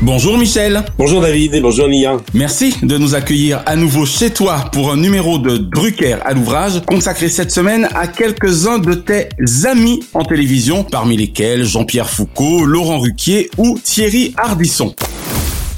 Bonjour Michel. Bonjour David et bonjour Nia. Merci de nous accueillir à nouveau chez toi pour un numéro de Drucker à l'ouvrage consacré cette semaine à quelques-uns de tes amis en télévision, parmi lesquels Jean-Pierre Foucault, Laurent Ruquier ou Thierry Ardisson.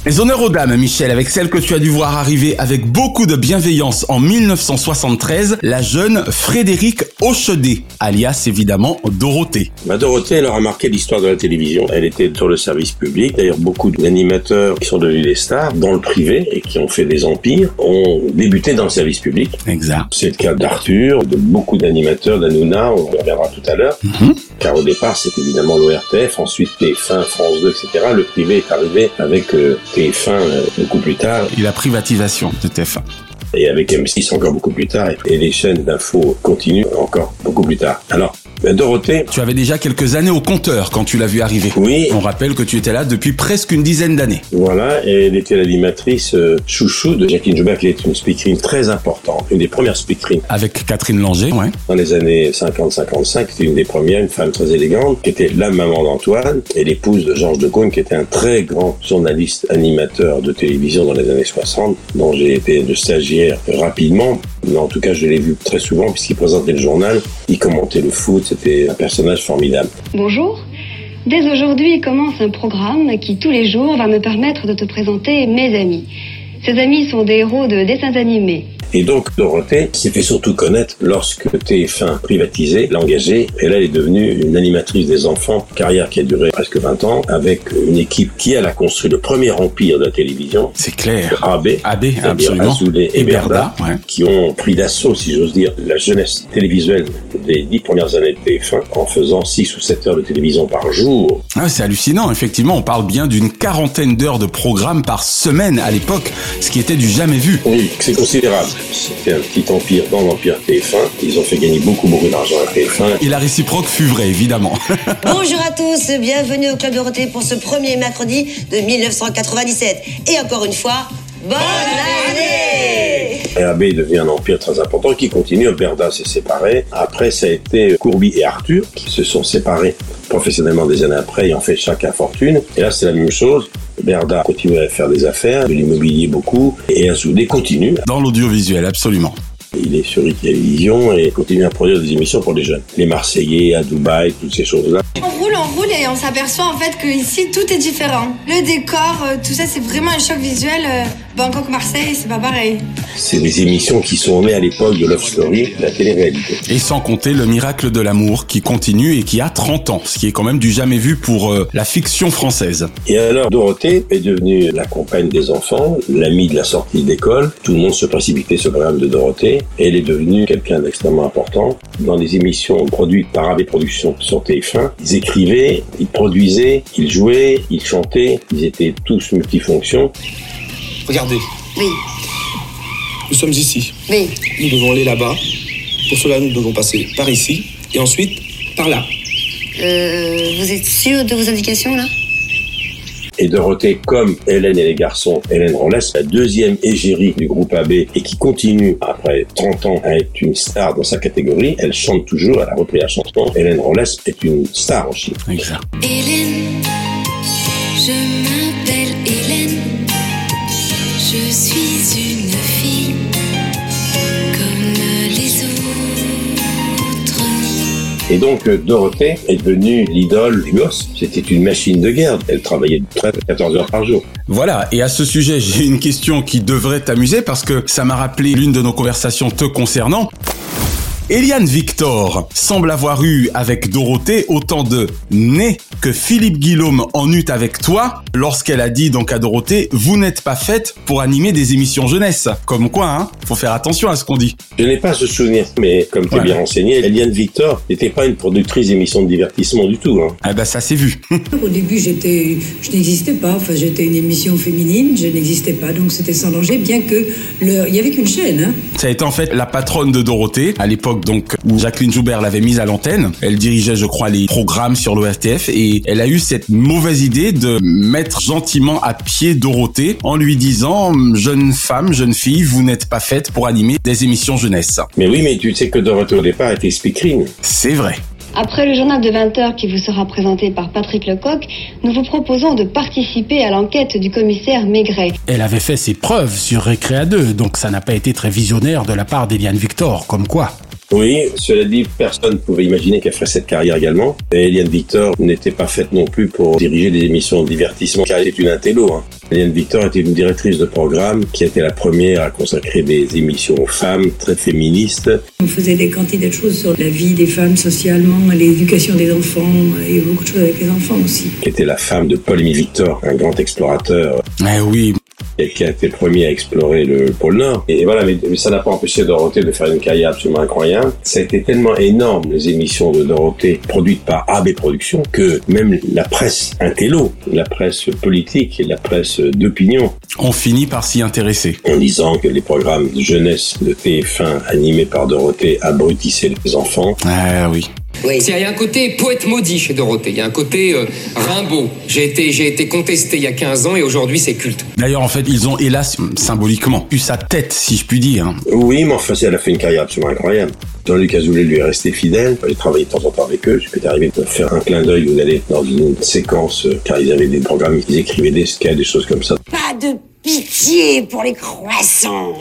Les honneurs aux dames, Michel, avec celle que tu as dû voir arriver avec beaucoup de bienveillance en 1973, la jeune Frédérique Hochedet, alias évidemment Dorothée. Ma Dorothée, elle aura marqué l'histoire de la télévision. Elle était sur le service public. D'ailleurs, beaucoup d'animateurs qui sont devenus des stars dans le privé et qui ont fait des empires ont débuté dans le service public. Exact. C'est le cas d'Arthur, de beaucoup d'animateurs, d'Anouna, on reviendra tout à l'heure. Mhm. Car au départ, c'était évidemment l'ORTF, ensuite TF1, France 2, etc. Le privé est arrivé avec euh, TF1 euh, beaucoup plus tard Et la privatisation de TF1. Et avec M6 encore beaucoup plus tard et les chaînes d'infos continuent encore beaucoup plus tard. Alors, ben, Dorothée, Tu avais déjà quelques années au compteur quand tu l'as vu arriver. Oui. On rappelle que tu étais là depuis presque une dizaine d'années. voilà, et elle était l'animatrice euh, chouchou de Jacqueline Joubert qui est une speakerine très importante, une des premières speakerines Avec Catherine Langer, ouais. dans les années 50-55, c'était une des premières, une femme très élégante, qui était la maman d'Antoine et l'épouse de Georges de Gaulle, qui était un très grand journaliste animateur de télévision dans les années 60, dont j'ai été de stagiaire rapidement, mais en tout cas je l'ai vu très souvent puisqu'il présentait le journal, il commentait le foot, c'était un personnage formidable. Bonjour. Dès aujourd'hui commence un programme qui tous les jours va me permettre de te présenter mes amis. Ces amis sont des héros de dessins animés. Et donc Dorothée s'est fait surtout connaître lorsque TF1 privatisé, l'a engagée, et là elle est devenue une animatrice des enfants, carrière qui a duré presque 20 ans, avec une équipe qui elle a construit le premier empire de la télévision, C'est clair. AB, AB, absolument. Azoulay et, Et Berda, Berda, ouais. qui ont pris d'assaut, si j'ose dire, la jeunesse télévisuelle des dix premières années de TF1 en faisant 6 ou 7 heures de télévision par jour. Ah, c'est hallucinant, effectivement, on parle bien d'une quarantaine d'heures de programme par semaine à l'époque, ce qui était du jamais vu. Oui, c'est considérable. C'était un petit empire dans l'empire TF1. Ils ont fait gagner beaucoup, beaucoup d'argent à TF1. Et la réciproque fut vraie, évidemment. Bonjour à tous, bienvenue au Club Dorothée pour ce premier mercredi de 1997. Et encore une fois, bonne année Et AB devient un empire très important qui continue. Berda s'est séparé. Après, ça a été Courby et Arthur qui se sont séparés professionnellement des années après et ont fait chacun fortune. Et là, c'est la même chose. Berda continue à faire des affaires, de l'immobilier beaucoup, et Azoulay continue. Dans l'audiovisuel, absolument. Il est sur télévision et continue à produire des émissions pour les jeunes. Les Marseillais à Dubaï, toutes ces choses-là. On roule, et on s'aperçoit en fait que ici tout est différent. Le décor, euh, tout ça, c'est vraiment un choc visuel. euh, Bangkok-Marseille, c'est pas pareil. C'est des émissions qui sont nées à l'époque de Love Story, la télé-réalité. Et sans compter le miracle de l'amour qui continue et qui a 30 ans, ce qui est quand même du jamais vu pour euh, la fiction française. Et alors, Dorothée est devenue la compagne des enfants, l'amie de la sortie d'école. Tout le monde se précipitait sur le programme de Dorothée. Et elle est devenue quelqu'un d'extrêmement important. Dans les émissions produites par AB Productions sur TF1, ils écrivaient, ils produisaient, ils jouaient, ils chantaient. Ils étaient tous multifonctions. Regardez, Oui, nous sommes ici. oui. Nous devons aller là-bas. Pour cela, nous devons passer par ici et ensuite par là. Euh, vous êtes sûr de vos indications là? Et Dorothée, comme Hélène et les garçons, Hélène Rollès, la deuxième égérie du groupe AB et qui continue après 30 ans à être une star dans sa catégorie, elle chante toujours, elle a repris la chanson. Hélène Rollès est une star en Chine. Exact. Hélène, Et donc euh, Dorothée est devenue l'idole des gosses. C'était une machine de guerre. Elle travaillait 13 14 heures par jour. Voilà, et à ce sujet, j'ai une question qui devrait t'amuser parce que ça m'a rappelé l'une de nos conversations te concernant. Eliane Victor semble avoir eu avec Dorothée autant de nez que Philippe Guillaume en eut avec toi lorsqu'elle a dit donc à Dorothée vous n'êtes pas faite pour animer des émissions jeunesse. Comme quoi, hein, faut faire attention à ce qu'on dit. Je n'ai pas ce souvenir, mais comme tu es bien renseigné, Eliane Victor n'était pas une productrice d'émissions de divertissement du tout. Hein. Ah bah ça c'est vu. Au début j'étais, je n'existais pas, enfin j'étais une émission féminine, je n'existais pas, donc c'était sans danger, bien que le... il y avait qu'une chaîne. Hein. Ça a été en fait la patronne de Dorothée à l'époque donc où Jacqueline Joubert l'avait mise à l'antenne. Elle dirigeait, je crois, les programmes sur l'ORTF et elle a eu cette mauvaise idée de mettre gentiment à pied Dorothée en lui disant jeune femme, jeune fille, vous n'êtes pas faite pour animer des émissions jeunesse. Mais oui, mais tu sais que Dorothée au départ était speakerine. C'est vrai. Après le journal de 20h qui vous sera présenté par Patrick Lecoq, nous vous proposons de participer à l'enquête du commissaire Maigret. Elle avait fait ses preuves sur Récréa 2, donc ça n'a pas été très visionnaire de la part d'Eliane Victor, comme quoi. Oui, cela dit, personne ne pouvait imaginer qu'elle ferait cette carrière également. Et Eliane Victor n'était pas faite non plus pour diriger des émissions de divertissement, car elle est une intello. Hein. Eliane Victor était une directrice de programme qui a été la première à consacrer des émissions aux femmes, très féministes. On faisait des quantités de choses sur la vie des femmes socialement, l'éducation des enfants, et beaucoup de choses avec les enfants aussi. Qui était la femme de Paul-Émile Victor, un grand explorateur. Eh oui, qui a été premier à explorer le pôle Nord. Et voilà, mais, ça n'a pas empêché Dorothée de faire une carrière absolument incroyable. Ça a été tellement énorme, les émissions de Dorothée produites par AB Productions, que même la presse intello, la presse politique et la presse d'opinion ont fini par s'y intéresser. En disant que les programmes de jeunesse de TF1 animés par Dorothée abrutissaient les enfants. Ah oui. Oui. Il y a un côté poète maudit chez Dorothée. Il y a un côté euh, Rimbaud. J'ai été, j'ai été contesté il y a 15 ans et aujourd'hui c'est culte. D'ailleurs, en fait, ils ont, hélas, symboliquement, eu sa tête, si je puis dire. Oui, mais enfin, elle a fait une carrière absolument incroyable. Jean-Luc Azoulay lui est resté fidèle. J'ai travaillé de temps en temps avec eux. Je peux arrivé de faire un clin d'œil ou d'aller dans une séquence, euh, car ils avaient des programmes, ils écrivaient des sketchs, des choses comme ça. Pas de pitié pour les croissants.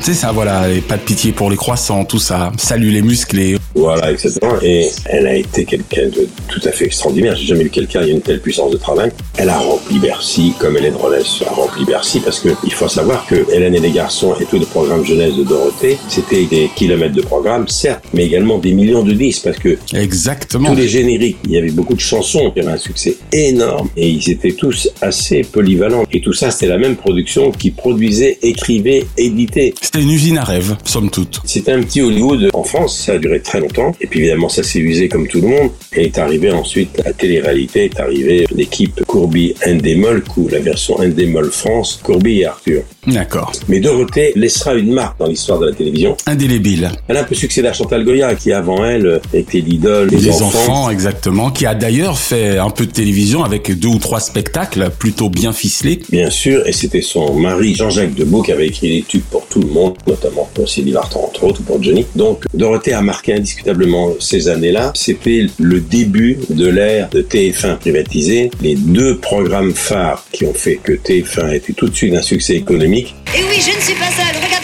C'est ça, voilà, et pas de pitié pour les croissants, tout ça. Salut les musclés. Voilà, exactement. Et elle a été quelqu'un de tout à fait extraordinaire. J'ai jamais vu quelqu'un qui a une telle puissance de travail. Elle a rempli Bercy comme Hélène Rollès a rempli Bercy parce que il faut savoir que Hélène et les garçons et tous les programmes jeunesse de Dorothée, c'était des kilomètres de programmes, certes, mais également des millions de disques parce que exactement tous les génériques, il y avait beaucoup de chansons qui avaient un succès énorme et ils étaient tous assez polyvalents. Et tout ça, c'était la même production qui produisait, écrivait, éditait. C'était une usine à rêve, somme toute. C'était un petit Hollywood en France, ça a duré très longtemps. Et puis évidemment, ça s'est usé comme tout le monde. Et est arrivé ensuite la télé-réalité, est arrivé l'équipe Courby Endemol, ou la version Endemol France, Courby et Arthur. D'accord. Mais Dorothée laissera une marque dans l'histoire de la télévision. Indélébile. Elle a un peu succédé à Chantal Goya, qui avant elle était l'idole des, enfants. enfants. exactement. Qui a d'ailleurs fait un peu de télévision avec deux ou trois spectacles plutôt bien ficelés. Bien sûr, et c'était son mari Jean-Jacques Debout qui avait écrit des tubes pour tout le monde, notamment pour Sylvie entre autres, ou pour Johnny. Donc Dorothée a marqué indiscutablement ces années-là. C'était le début de l'ère de TF1 privatisé. Les deux programmes phares qui ont fait que TF1 était tout de suite un succès économique et oui, je ne suis pas seule.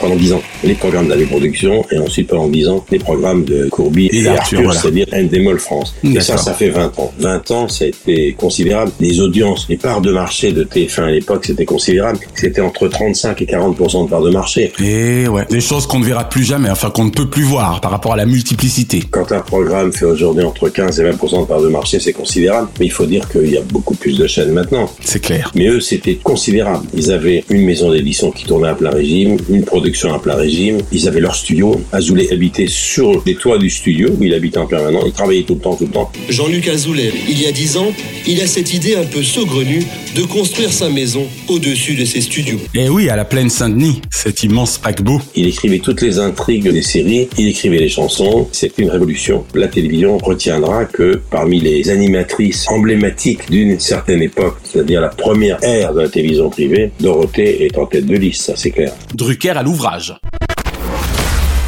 Pendant 10 ans les programmes d'Avé Production et ensuite pendant 10 ans les programmes de Courby et, Arthur, c'est-à-dire Endemol France. Et ça, ça fait 20 ans. 20 ans, ça a été considérable. Les audiences, les parts de marché de TF1 à l'époque, c'était considérable. C'était entre 35 et 40% de parts de marché. Et ouais, des choses qu'on ne verra plus jamais, enfin qu'on ne peut plus voir par rapport à la multiplicité. Quand un programme fait aujourd'hui entre 15 et 20% de parts de marché, c'est considérable. Mais il faut dire qu'il y a beaucoup plus de chaînes maintenant. C'est clair. Mais eux, c'était considérable. Ils avaient une maison d'édition qui tournait à plein régime, une production production à plein régime. Ils avaient leur studio. Azoulay habitait sur les toits du studio où il habitait en permanent. Il travaillait tout le temps, tout le temps. Jean-Luc Azoulay, il y a dix ans, il a cette idée un peu saugrenue de construire sa maison au-dessus de ses studios. Et oui, à la plaine Saint-Denis, cet immense paquebot. Il écrivait toutes les intrigues des séries, il écrivait les chansons. C'était une révolution. La télévision retiendra que parmi les animatrices emblématiques d'une certaine époque, c'est-à-dire la première ère de la télévision privée, Dorothée est en tête de liste, ça c'est clair. Drucker à l'ouvrage.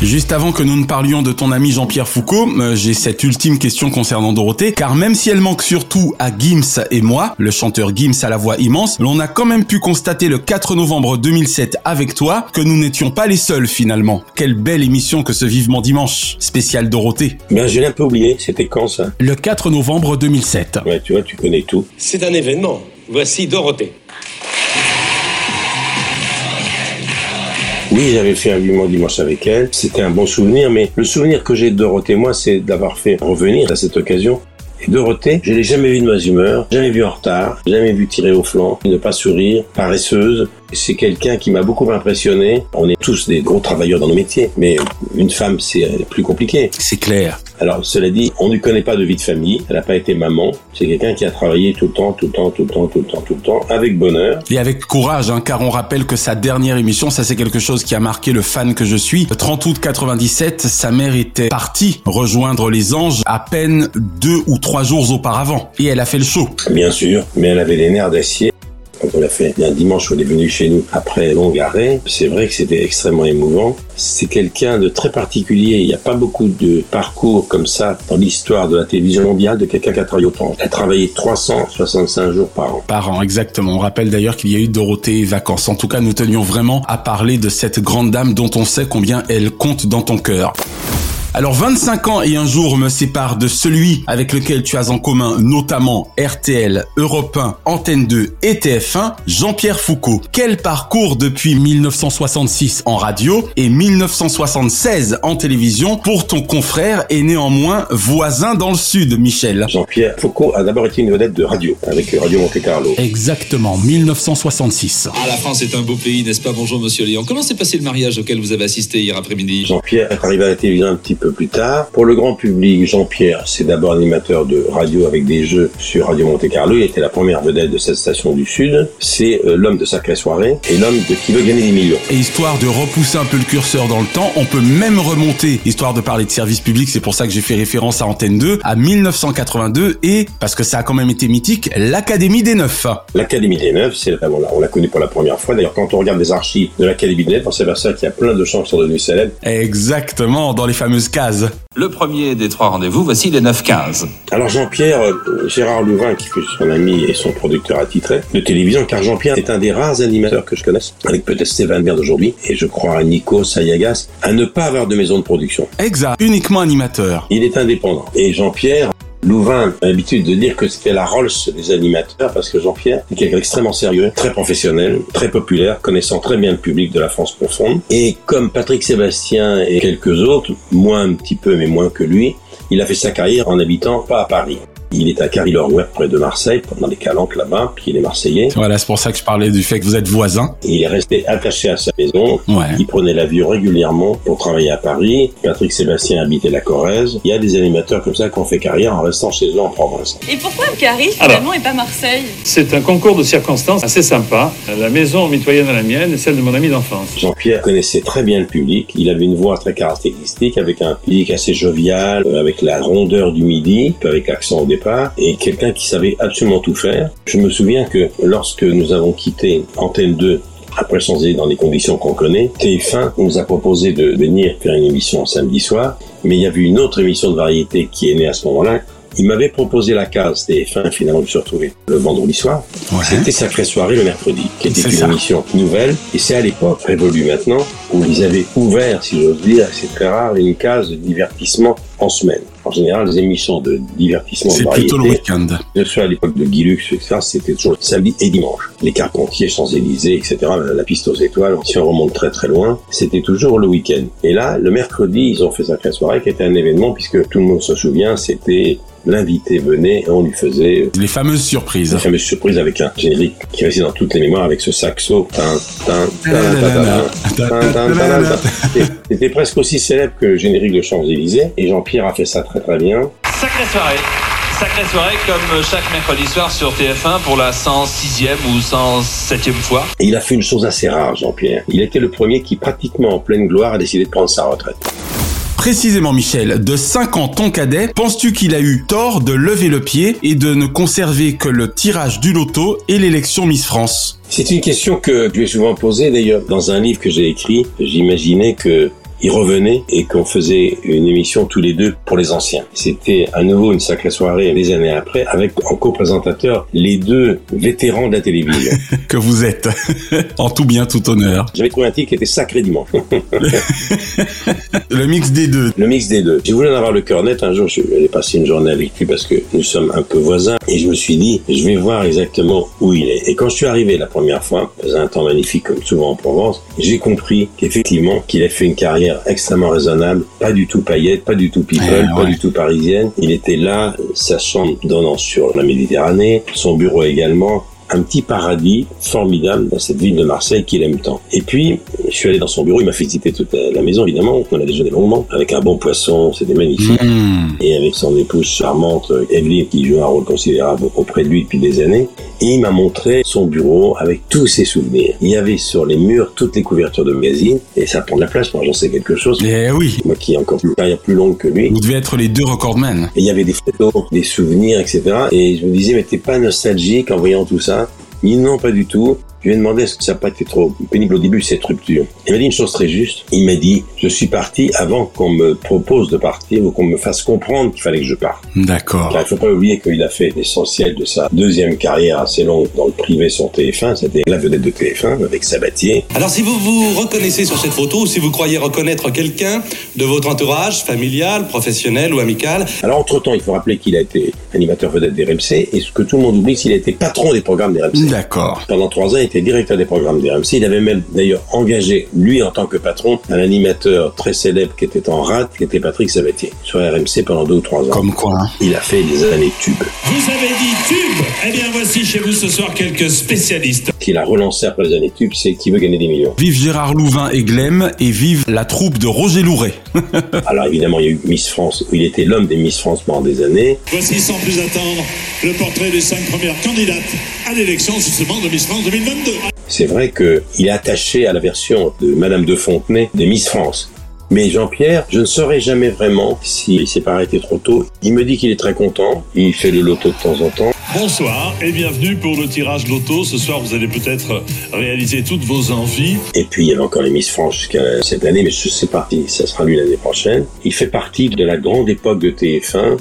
Juste avant que nous ne parlions de ton ami Jean-Pierre Foucault, euh, j'ai cette ultime question concernant Dorothée, car même si elle manque surtout à Gims et moi, le chanteur Gims à la voix immense, l'on a quand même pu constater le 4 novembre 2007 avec toi que nous n'étions pas les seuls finalement. Quelle belle émission que ce Vivement Dimanche, spécial Dorothée. Ben, je l'ai un peu oublié, c'était quand ça? Le 4 novembre 2007. Ouais, tu vois, tu connais tout. C'est un événement. Voici Dorothée. Oui, j'avais fait un vivement dimanche avec elle. C'était un bon souvenir, mais le souvenir que j'ai de Dorothée, moi, c'est d'avoir fait revenir à cette occasion. Et Dorothée, je l'ai jamais vue de mauvaise humeur, jamais vue en retard, jamais vue tirer au flanc, ne pas sourire, paresseuse. C'est quelqu'un qui m'a beaucoup impressionné. On est tous des gros travailleurs dans nos métiers, mais une femme, c'est plus compliqué. C'est clair. Alors, cela dit, on ne connaît pas de vie de famille. Elle n'a pas été maman. C'est quelqu'un qui a travaillé tout le temps, tout le temps, tout le temps, tout le temps, tout le temps, avec bonheur. Et avec courage, hein, car on rappelle que sa dernière émission, ça c'est quelque chose qui a marqué le fan que je suis. Le 30 août 97, sa mère était partie rejoindre les anges à peine deux ou trois jours auparavant. Et elle a fait le show. Bien sûr, mais elle avait les nerfs d'acier. Quand on l'a fait un dimanche où elle est venue chez nous après longue arrêt, c'est vrai que c'était extrêmement émouvant. C'est quelqu'un de très particulier. Il n'y a pas beaucoup de parcours comme ça dans l'histoire de la télévision mondiale de quelqu'un qui a travaillé autant. Elle a travaillé 365 jours par an. Par an, exactement. On rappelle d'ailleurs qu'il y a eu Dorothée et vacances. En tout cas, nous tenions vraiment à parler de cette grande dame dont on sait combien elle compte dans ton cœur. Alors 25 ans et un jour me séparent de celui avec lequel tu as en commun notamment RTL, Europe 1, Antenne 2 et TF1, Jean-Pierre Foucault. Quel parcours depuis 1966 en radio et 1976 en télévision pour ton confrère et néanmoins voisin dans le sud, Michel? Jean-Pierre Foucault a d'abord été une vedette de radio avec Radio Monte Carlo. Exactement, 1966. Ah, la France est un beau pays, n'est-ce pas? Bonjour Monsieur Léon. Comment s'est passé le mariage auquel vous avez assisté hier après-midi? Jean-Pierre est arrivé à la télévision un petit peu plus tard. Pour le grand public, Jean-Pierre, c'est d'abord animateur de radio avec des jeux sur Radio Monte Carlo. Il était la première vedette de cette station du Sud. C'est euh, l'homme de Sacrée Soirée et l'homme de qui veut gagner des millions. Et histoire de repousser un peu le curseur dans le temps, on peut même remonter, histoire de parler de service public, c'est pour ça que j'ai fait référence à Antenne 2, à 1982 et, parce que ça a quand même été mythique, l'Académie des Neufs. L'Académie des Neufs, c'est vraiment là, on l'a connu pour la première fois. D'ailleurs, quand on regarde les archives de l'Académie des Neufs, on s'aperçoit qu'il y a plein de sont devenus célèbres. Exactement, dans les fameuses cases. Le premier des trois rendez-vous, voici les 9-15. Alors Jean-Pierre, euh, Gérard Louvain, qui fut son ami et son producteur attitré de télévision, car Jean-Pierre est un des rares animateurs que je connaisse, avec peut-être Stéphane Bern d'aujourd'hui, et je crois à Nico Sayagas, à ne pas avoir de maison de production. Exact, uniquement animateur. Il est indépendant. Et Jean-Pierre, Louvain a l'habitude de dire que c'était la Rolls des animateurs parce que Jean-Pierre est quelqu'un d'extrêmement sérieux, très professionnel, très populaire, connaissant très bien le public de la France profonde. Et comme Patrick Sébastien et quelques autres, moins un petit peu mais moins que lui, il a fait sa carrière en habitant pas à Paris. Il est à Carry-Lorouet, près de Marseille, dans les calanques là-bas, puis il est marseillais. Voilà, c'est pour ça que je parlais du fait que vous êtes voisin. Il est resté attaché à sa maison. Ouais. Il prenait l'avion régulièrement pour travailler à Paris. Patrick Sébastien habitait la Corrèze. Il y a des animateurs comme ça qui ont fait carrière en restant chez eux en province. Et pourquoi Carry finalement et pas Marseille? C'est un concours de circonstances assez sympa. La maison mitoyenne à la mienne est celle de mon ami d'enfance. Jean-Pierre connaissait très bien le public. Il avait une voix très caractéristique, avec un public assez jovial, euh, avec la rondeur du midi, avec l'accent au départ, et quelqu'un qui savait absolument tout faire. Je me souviens que lorsque nous avons quitté Antenne 2 après changer dans les conditions qu'on connaît, TF1 nous a proposé de venir faire une émission samedi soir, mais il y avait une autre émission de variété qui est née à ce moment-là. Il m'avait proposé la case TF1, finalement je me suis retrouvé le vendredi soir. C'était Sacrée Soirée le mercredi, qui était une ça. émission nouvelle. Et c'est à l'époque, révolu maintenant, où ils avaient ouvert, si j'ose dire, c'est très rare, une case de divertissement en semaine. En général, les émissions de divertissement C'est plutôt le week-end. ce soit à l'époque de Guy Lux, etc., c'était toujours samedi et dimanche. Les Carpentiers, Champs-Élysées, etc., la piste aux étoiles, si on remonte très très loin, c'était toujours le week-end. Et là, le mercredi, ils ont fait Sacrée Soirée, qui était un événement, puisque tout le monde se souvient, c'était l'invité venait et on lui faisait les fameuses surprises. Les fameuses surprises avec un générique qui restait dans toutes les mémoires avec ce saxo. C'était presque aussi célèbre que le générique de Champs-Élysées et Jean-Pierre a fait ça très très bien. Sacrée soirée. Sacrée soirée comme chaque mercredi soir sur TF1 pour la 106e ou 107e fois. Et il a fait une chose assez rare, Jean-Pierre. Il était le premier qui, pratiquement en pleine gloire, a décidé de prendre sa retraite. Précisément Michel, de 5 ans ton cadet, penses-tu qu'il a eu tort de lever le pied et de ne conserver que le tirage du loto et l'élection Miss France? C'est une question que je lui souvent posée d'ailleurs dans un livre que j'ai écrit. J'imaginais que il revenait et qu'on faisait une émission tous les deux pour les anciens. C'était à nouveau une sacrée soirée des années après avec en co-présentateur les deux vétérans de la télévision. que vous êtes. en tout bien, tout honneur. J'avais trouvé un titre qui était Sacré Dimanche. le mix des deux. Le mix des deux. J'ai voulu en avoir le cœur net. Un jour, je vais passer une journée avec lui parce que nous sommes un peu voisins et je me suis dit, je vais voir exactement où il est. Et quand je suis arrivé la première fois, faisait un temps magnifique comme souvent en Provence, j'ai compris qu'effectivement, qu'il a fait une carrière extrêmement raisonnable, pas du tout paillette, pas du tout people, pas du tout parisienne. Il était là, sa chambre donnant sur la Méditerranée, son bureau également, un petit paradis formidable dans cette ville de Marseille qu'il aime tant. Et puis, je suis allé dans son bureau, il m'a fait visiter toute la maison, évidemment. On a déjeuné longuement, avec un bon poisson, c'était magnifique. Mmh. Et avec son épouse charmante, Evelyne, qui joue un rôle considérable auprès de lui depuis des années. Et il m'a montré son bureau avec tous ses souvenirs. Il y avait sur les murs toutes les couvertures de magazines, et ça prend de la place, moi j'en sais quelque chose. Eh oui. Moi qui ai encore une carrière plus longue que lui. Vous devez être les deux recordmen. Et il y avait des photos, des souvenirs, etc. Et je me disais, mais t'es pas nostalgique en voyant tout ça? Il dit non, pas du tout. Je lui ai demandé que ça n'a pas été trop pénible au début cette rupture. Il m'a dit une chose très juste. Il m'a dit je suis parti avant qu'on me propose de partir ou qu'on me fasse comprendre qu'il fallait que je parte. D'accord. Car il faut pas oublier qu'il a fait l'essentiel de sa deuxième carrière assez longue dans le privé sur TF1. C'était la vedette de TF1 avec Sabatier. Alors si vous vous reconnaissez sur cette photo ou si vous croyez reconnaître quelqu'un de votre entourage, familial, professionnel ou amical. Alors entre-temps, il faut rappeler qu'il a été animateur vedette des RMC et ce que tout le monde oublie, c'est qu'il a été patron des programmes des RMC. D'accord. Pendant trois ans, il était directeur des programmes des RMC. Il avait même d'ailleurs engagé, lui en tant que patron, un animateur très célèbre qui était en rate, qui était Patrick Sabatier, sur RMC pendant deux ou trois ans. Comme quoi. hein. Il a fait des années tubes. Vous avez dit tube Eh bien, voici chez vous ce soir quelques spécialistes. Qu'il a relancé après les années tubes, c'est qui veut gagner des millions. Vive Gérard Louvain et Glem et vive la troupe de Roger Louret. Alors évidemment, il y a eu Miss France, où il était l'homme des Miss France pendant des années. Voici sans plus attendre le portrait des cinq premières candidates à l'élection justement de Miss France 2022. C'est vrai qu'il est attaché à la version de Madame de Fontenay des Miss France. Mais Jean-Pierre, je ne saurais jamais vraiment s'il s'est pas arrêté trop tôt. Il me dit qu'il est très content. Il fait le loto de temps en temps. Bonsoir et bienvenue pour le tirage loto. Ce soir, vous allez peut-être réaliser toutes vos envies. Et puis il y avait encore les Miss France jusqu'à cette année, mais je sais pas si ça sera lui l'année prochaine. Il fait partie de la grande époque de TF1.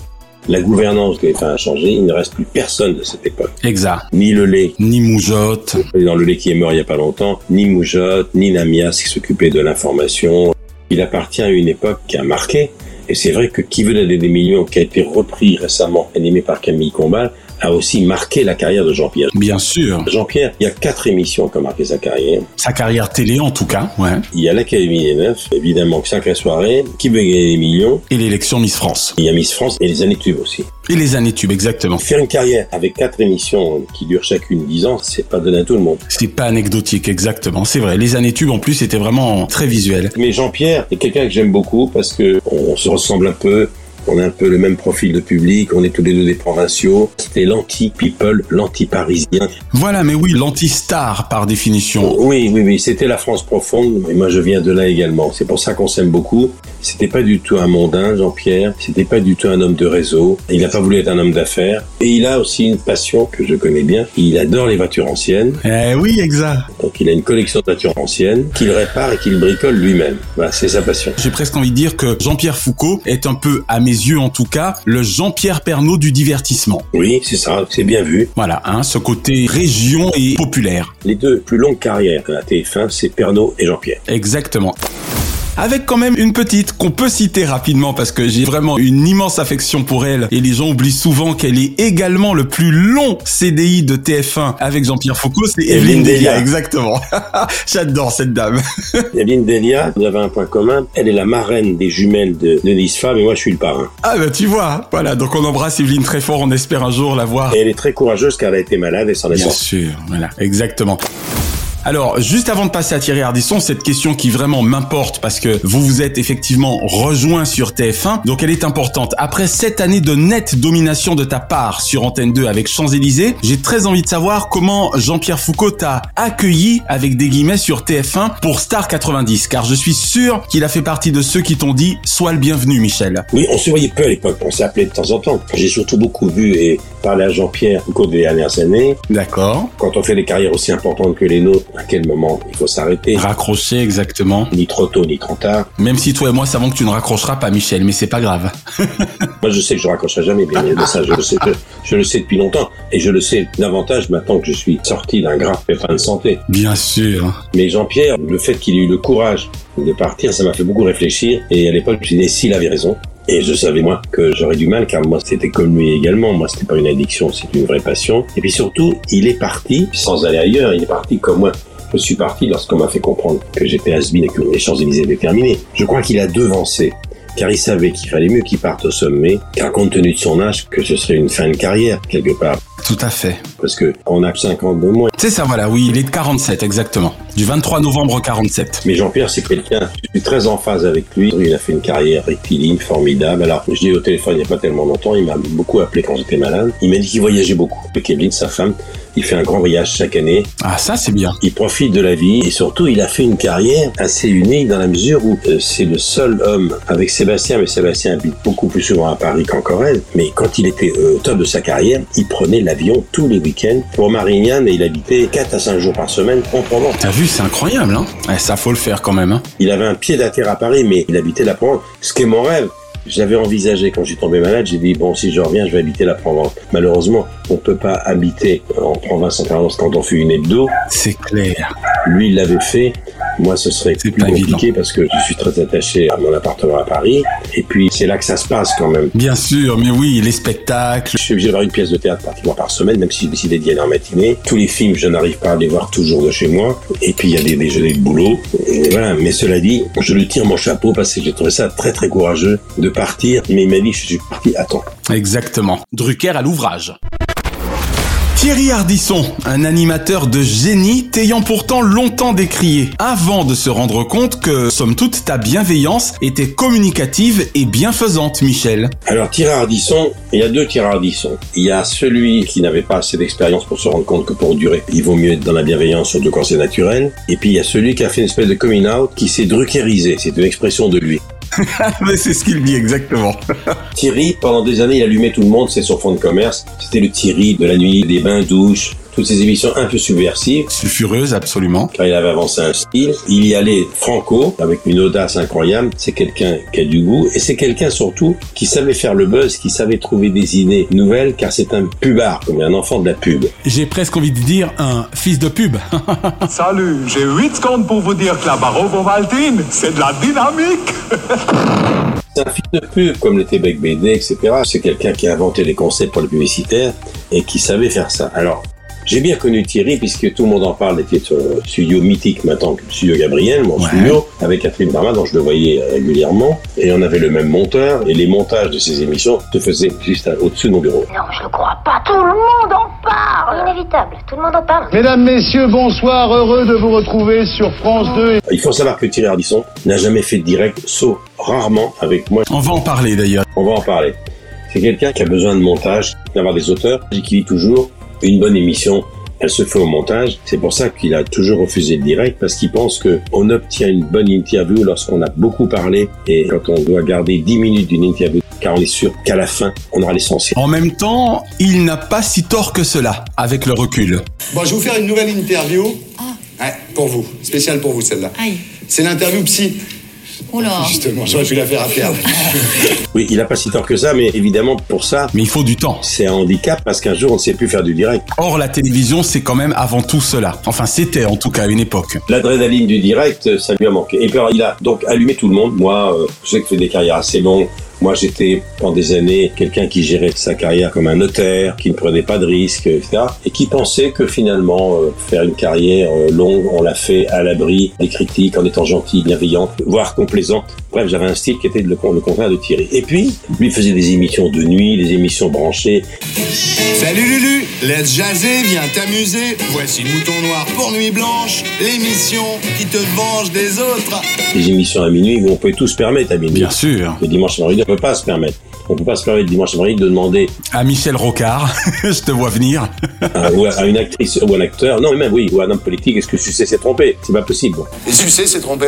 La gouvernance TF1 a changé. Il ne reste plus personne de cette époque. Exact. Ni le lait, Ni Moujotte. dans le lait qui est mort il y a pas longtemps, ni Moujotte, ni Namias qui s'occupait de l'information. Il appartient à une époque qui a marqué. Et c'est vrai que Qui veut donner des millions, qui a été repris récemment, animé par Camille Combal, a aussi marqué la carrière de Jean-Pierre. Bien sûr. Jean-Pierre, il y a quatre émissions qui ont marqué sa carrière. Sa carrière télé en tout cas, ouais. Il y a l'Académie des Neufs, évidemment, Sacrée Soirée, Qui veut gagner des millions, Et l'élection Miss France. il y a Miss France et les années tubes aussi. Et les années tubes, exactement. Faire une carrière avec quatre émissions qui durent chacune dix ans, c'est pas donné à tout le monde. C'est pas anecdotique, exactement. C'est vrai. Les années tubes, en plus, c'était vraiment très visuel. Mais Jean-Pierre est quelqu'un que j'aime beaucoup parce que on se ressemble un peu. On a un peu le même profil de public, on est tous les deux des provinciaux. C'était l'anti-people, l'anti-parisien. Voilà, mais oui, l'anti-star par définition. Oui, oui, oui, c'était la France profonde, et moi je viens de là également. C'est pour ça qu'on s'aime beaucoup. C'était pas du tout un mondain, Jean-Pierre. C'était pas du tout un homme de réseau. Il n'a pas voulu être un homme d'affaires. Et il a aussi une passion que je connais bien. Il adore les voitures anciennes. Eh oui, exact. Donc il a une collection de voitures anciennes qu'il répare et qu'il bricole lui-même. Voilà, c'est sa passion. J'ai presque envie de dire que Jean-Pierre Foucault est un peu, mes yeux en tout cas, le Jean-Pierre Pernaud du divertissement. Oui, c'est ça, c'est bien vu. Voilà, hein, ce côté région et populaire. Les deux plus longues carrières la TF1, c'est Pernod et Jean-Pierre. Exactement. Avec quand même une petite qu'on peut citer rapidement parce que j'ai vraiment une immense affection pour elle et les gens oublient souvent qu'elle est également le plus long CDI de TF1 avec Jean-Pierre Foucault, c'est Evelyne Delia, exactement. J'adore cette dame. Evelyne Delia, nous avons un point commun, elle est la marraine des jumelles de Denise Femme et moi je suis le parrain. Ah bah tu vois, voilà, donc on embrasse Evelyne très fort, on espère un jour la voir. Et elle est très courageuse car elle a été malade et s'en est Bien sûr, voilà, exactement. Alors, juste avant de passer à Thierry Ardisson, cette question qui vraiment m'importe parce que vous vous êtes effectivement rejoint sur TF1, donc elle est importante. Après sept années de nette domination de ta part sur Antenne 2 avec Champs-Élysées, j'ai très envie de savoir comment Jean-Pierre Foucault t'a accueilli avec des guillemets sur TF1 pour Star 90, car je suis sûr qu'il a fait partie de ceux qui t'ont dit sois le bienvenu, Michel. Oui, on se voyait peu à l'époque, on s'appelait de temps en temps. J'ai surtout beaucoup vu et parlé à Jean-Pierre au cours des dernières années. D'accord. Quand on fait des carrières aussi importantes que les nôtres, à quel moment il faut s'arrêter Raccrocher, exactement. Ni trop tôt, ni trop tard. Même si toi et moi savons que tu ne raccrocheras pas, Michel, mais c'est pas grave. moi, je sais que je raccrocherai jamais, bien de ça, je le sais, je le sais depuis longtemps. Et je le sais davantage maintenant que je suis sorti d'un grave pépin de santé. Bien sûr. Mais Jean-Pierre, le fait qu'il ait eu le courage de partir, ça m'a fait beaucoup réfléchir. Et à l'époque, je me suis dit, s'il avait raison, et je savais moi que j'aurais du mal car moi c'était comme lui également. Moi c'était pas une addiction, c'est une vraie passion. Et puis surtout, il est parti sans aller ailleurs. Il est parti comme moi. Je suis parti lorsqu'on m'a fait comprendre que j'étais has et que les Champs-Élysées étaient terminées. Je crois qu'il a devancé car il savait qu'il fallait mieux qu'il parte au sommet, car compte tenu de son âge, que ce serait une fin de carrière, quelque part. Tout à fait. Parce que on a 50 de moins. C'est ça, voilà, oui, il est de 47, exactement. Du 23 novembre 47. Mais Jean-Pierre, c'est quelqu'un, je suis très en phase avec lui. Il a fait une carrière rectiligne, formidable. Alors, je dis au téléphone il n'y a pas tellement longtemps, il m'a beaucoup appelé quand j'étais malade. Il m'a dit qu'il voyageait beaucoup. Avec Kevin, sa femme, il fait un grand voyage chaque année. Ah, ça, c'est bien. Il profite de la vie et surtout, il a fait une carrière assez unique dans la mesure où euh, c'est le seul homme avec Sébastien, mais Sébastien habite beaucoup plus souvent à Paris qu'en Corrèze. Mais quand il était euh, au top de sa carrière, il prenait l'avion tous les week-ends pour Marignane et il habitait 4 à 5 jours par semaine en Provence. T'as vu, c'est incroyable, hein? Eh, Ça, faut le faire quand même, hein Il avait un pied d'à-terre à Paris, mais il habitait la Provence. Ce qui est mon rêve, j'avais envisagé quand j'ai tombé malade, j'ai dit bon si je reviens, je vais habiter la Provence. Malheureusement, on peut pas habiter en province en quand on fait une hebdo. C'est clair. Lui, il l'avait fait. Moi, ce serait plus compliqué parce que je suis très attaché à mon appartement à Paris. Et puis, c'est là que ça se passe quand même. Bien sûr, mais oui, les spectacles. Je suis obligé d'avoir une pièce de théâtre pratiquement par semaine, même si j'ai décidé d'y aller en matinée. Tous les films, je n'arrive pas à les voir toujours de chez moi. Et puis, il y a des déjeuners de boulot. Et voilà. Mais cela dit, je lui tire mon chapeau parce que j'ai trouvé ça très, très courageux de partir. Mais il m'a dit, je suis parti à temps. Exactement. Drucker à l'ouvrage. Thierry Ardisson, un animateur de génie t'ayant pourtant longtemps décrié, avant de se rendre compte que, somme toute, ta bienveillance était communicative et bienfaisante, Michel. Alors Thierry Ardisson, il y a deux Thierry Ardisson. Il y a celui qui n'avait pas assez d'expérience pour se rendre compte que pour durer, il vaut mieux être dans la bienveillance, surtout quand c'est naturel. Et puis il y a celui qui a fait une espèce de coming out, qui s'est druckerisé, c'est une expression de lui. Mais c'est ce qu'il dit exactement. Thierry, pendant des années, il allumait tout le monde, c'est son fonds de commerce. C'était le Thierry de la nuit, des bains douches, toutes ces émissions un peu subversives. Sulfureuse, absolument. Car il avait avancé un style. Il y allait franco, avec une audace incroyable. C'est quelqu'un qui a du goût. Et c'est quelqu'un surtout qui savait faire le buzz, qui savait trouver des idées nouvelles, car c'est un pubard, comme un enfant de la pub. J'ai presque envie de dire un fils de pub. Salut, j'ai 8 secondes pour vous dire que la Barrovo Valtine, c'est de la dynamique. C'est un fils de pub, comme l'était Beck BD, etc. C'est quelqu'un qui a inventé les concepts pour le publicitaire et qui savait faire ça. Alors, j'ai bien connu Thierry puisque tout le monde en parle. Il était le studio mythique maintenant que le studio Gabriel, mon studio, avec Catherine Barma, dont je le voyais régulièrement. Et on avait le même monteur. Et les montages de ces émissions se faisaient juste au-dessus de mon bureau. Non, je ne crois pas. Tout le monde en parle. Inévitable. Tout le monde en parle. Mesdames, messieurs, bonsoir. Heureux de vous retrouver sur France 2. Il faut savoir que Thierry Ardisson n'a jamais fait de direct, sauf rarement avec moi. On va en parler d'ailleurs. On va en parler. C'est quelqu'un qui a besoin de montage, d'avoir des auteurs, et qui dit toujours une bonne émission, elle se fait au montage. C'est pour ça qu'il a toujours refusé le direct parce qu'il pense que on obtient une bonne interview lorsqu'on a beaucoup parlé et quand on doit garder 10 minutes d'une interview car on est sûr qu'à la fin, on aura l'essentiel. En même temps, il n'a pas si tort que cela, avec le recul. Bon, je vais vous faire une nouvelle interview. Ouais, pour vous. Spéciale pour vous, celle-là. C'est l'interview psy. Oh là. Justement, j'aurais pu la faire à terme. Oui, il a pas si tort que ça, mais évidemment, pour ça, Mais il faut du temps. c'est un handicap parce qu'un jour, on ne sait plus faire du direct. Or, la télévision, c'est quand même avant tout cela. Enfin, c'était en tout cas à une époque. L'adrénaline du direct, ça lui a manqué. Et puis, alors, il a donc allumé tout le monde. Moi, euh, je sais que j'ai fait des carrières assez longues. Moi, j'étais pendant des années quelqu'un qui gérait sa carrière comme un notaire, qui ne prenait pas de risques, etc. Et qui pensait que finalement, euh, faire une carrière euh, longue, on l'a fait à l'abri des critiques, en étant gentil, bienveillant, voire complaisant. Bref, j'avais un style qui était le, le contraire de Thierry. Et puis, lui faisait des émissions de nuit, des émissions branchées. Salut Lulu, let's jaser, viens t'amuser. Voici Mouton Noir pour Nuit Blanche, l'émission qui te venge des autres. des émissions à minuit où on peut tout se permettre à minuit. Bien sûr. Le dimanche à minuit, on peut pas se permettre. On peut pas se permettre dimanche minuit de demander À Michel Rocard, je te vois venir. à, ou à une actrice ou un acteur, non mais même oui, ou à un homme politique, est-ce que Sucé s'est trompé? C'est pas possible. Et Sucé s'est trompé?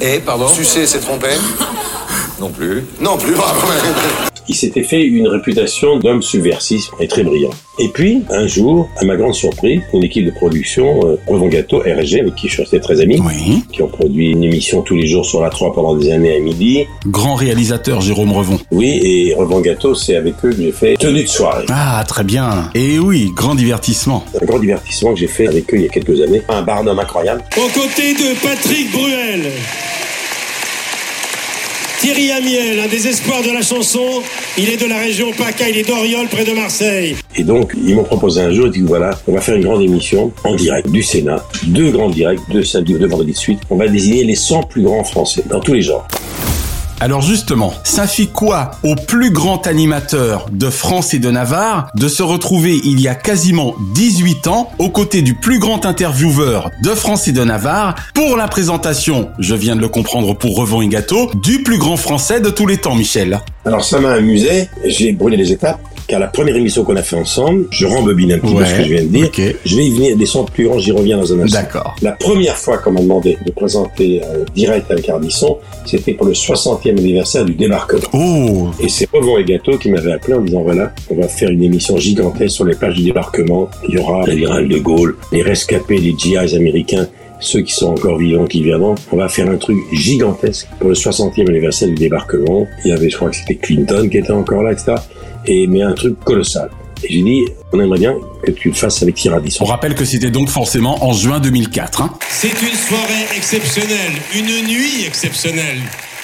Et, pardon? Sucé s'est trompé? Non plus. Non plus, bravo. Il s'était fait une réputation d'homme subversif et très brillant. Et puis, un jour, à ma grande surprise, une équipe de production, euh, Revon Gâteau, RSG, avec qui je suis resté très ami, Oui. qui ont produit une émission tous les jours sur la 3 pendant des années à midi. Grand réalisateur Jérôme Revon. Oui, et Revon Gâteau, c'est avec eux que j'ai fait Tenue de soirée. Ah, très bien. Et oui, grand divertissement. Un grand divertissement que j'ai fait avec eux il y a quelques années. Un barnum incroyable. Aux côtés de Patrick Bruel, Thierry Amiel, un des espoirs de la chanson, il est de la région PACA, il est d'Oriol, près de Marseille. Et donc, ils m'ont proposé un jour, ils disent voilà, on va faire une grande émission en direct du Sénat, deux grands directs, deux samedis, deux vendredis de suite. On va désigner les 100 plus grands Français, dans tous les genres. Alors justement, ça fait quoi au plus grand animateur de France et de Navarre de se retrouver il y a quasiment 18 ans aux côtés du plus grand intervieweur de France et de Navarre pour la présentation, je viens de le comprendre pour Revent et Gâteau, du plus grand français de tous les temps, Michel? Alors, ça m'a amusé, j'ai brûlé les étapes, car la première émission qu'on a fait ensemble, je rembobine un petit peu ce que je viens de dire, ok. je vais y venir, 100 plus grands, j'y reviens dans un instant. D'accord. La première fois qu'on m'a demandé de présenter euh, direct avec Ardisson, c'était pour le 60e anniversaire du débarquement. Oh Et c'est Revon et Gâteau qui m'avait appelé en disant voilà, on va faire une émission gigantesque sur les plages du débarquement. Il y aura l'amiral de Gaulle, les rescapés, les GIs américains, ceux qui sont encore vivants, qui viendront. On va faire un truc gigantesque pour le 60e anniversaire du débarquement. Il y avait, je crois que c'était Clinton qui était encore là, etc. Et, mais un truc colossal. Et j'ai dit, on aimerait bien que tu le fasses avec Thierry Ardisson. On rappelle que c'était donc forcément en juin 2004. Hein. C'est une soirée exceptionnelle, une nuit exceptionnelle.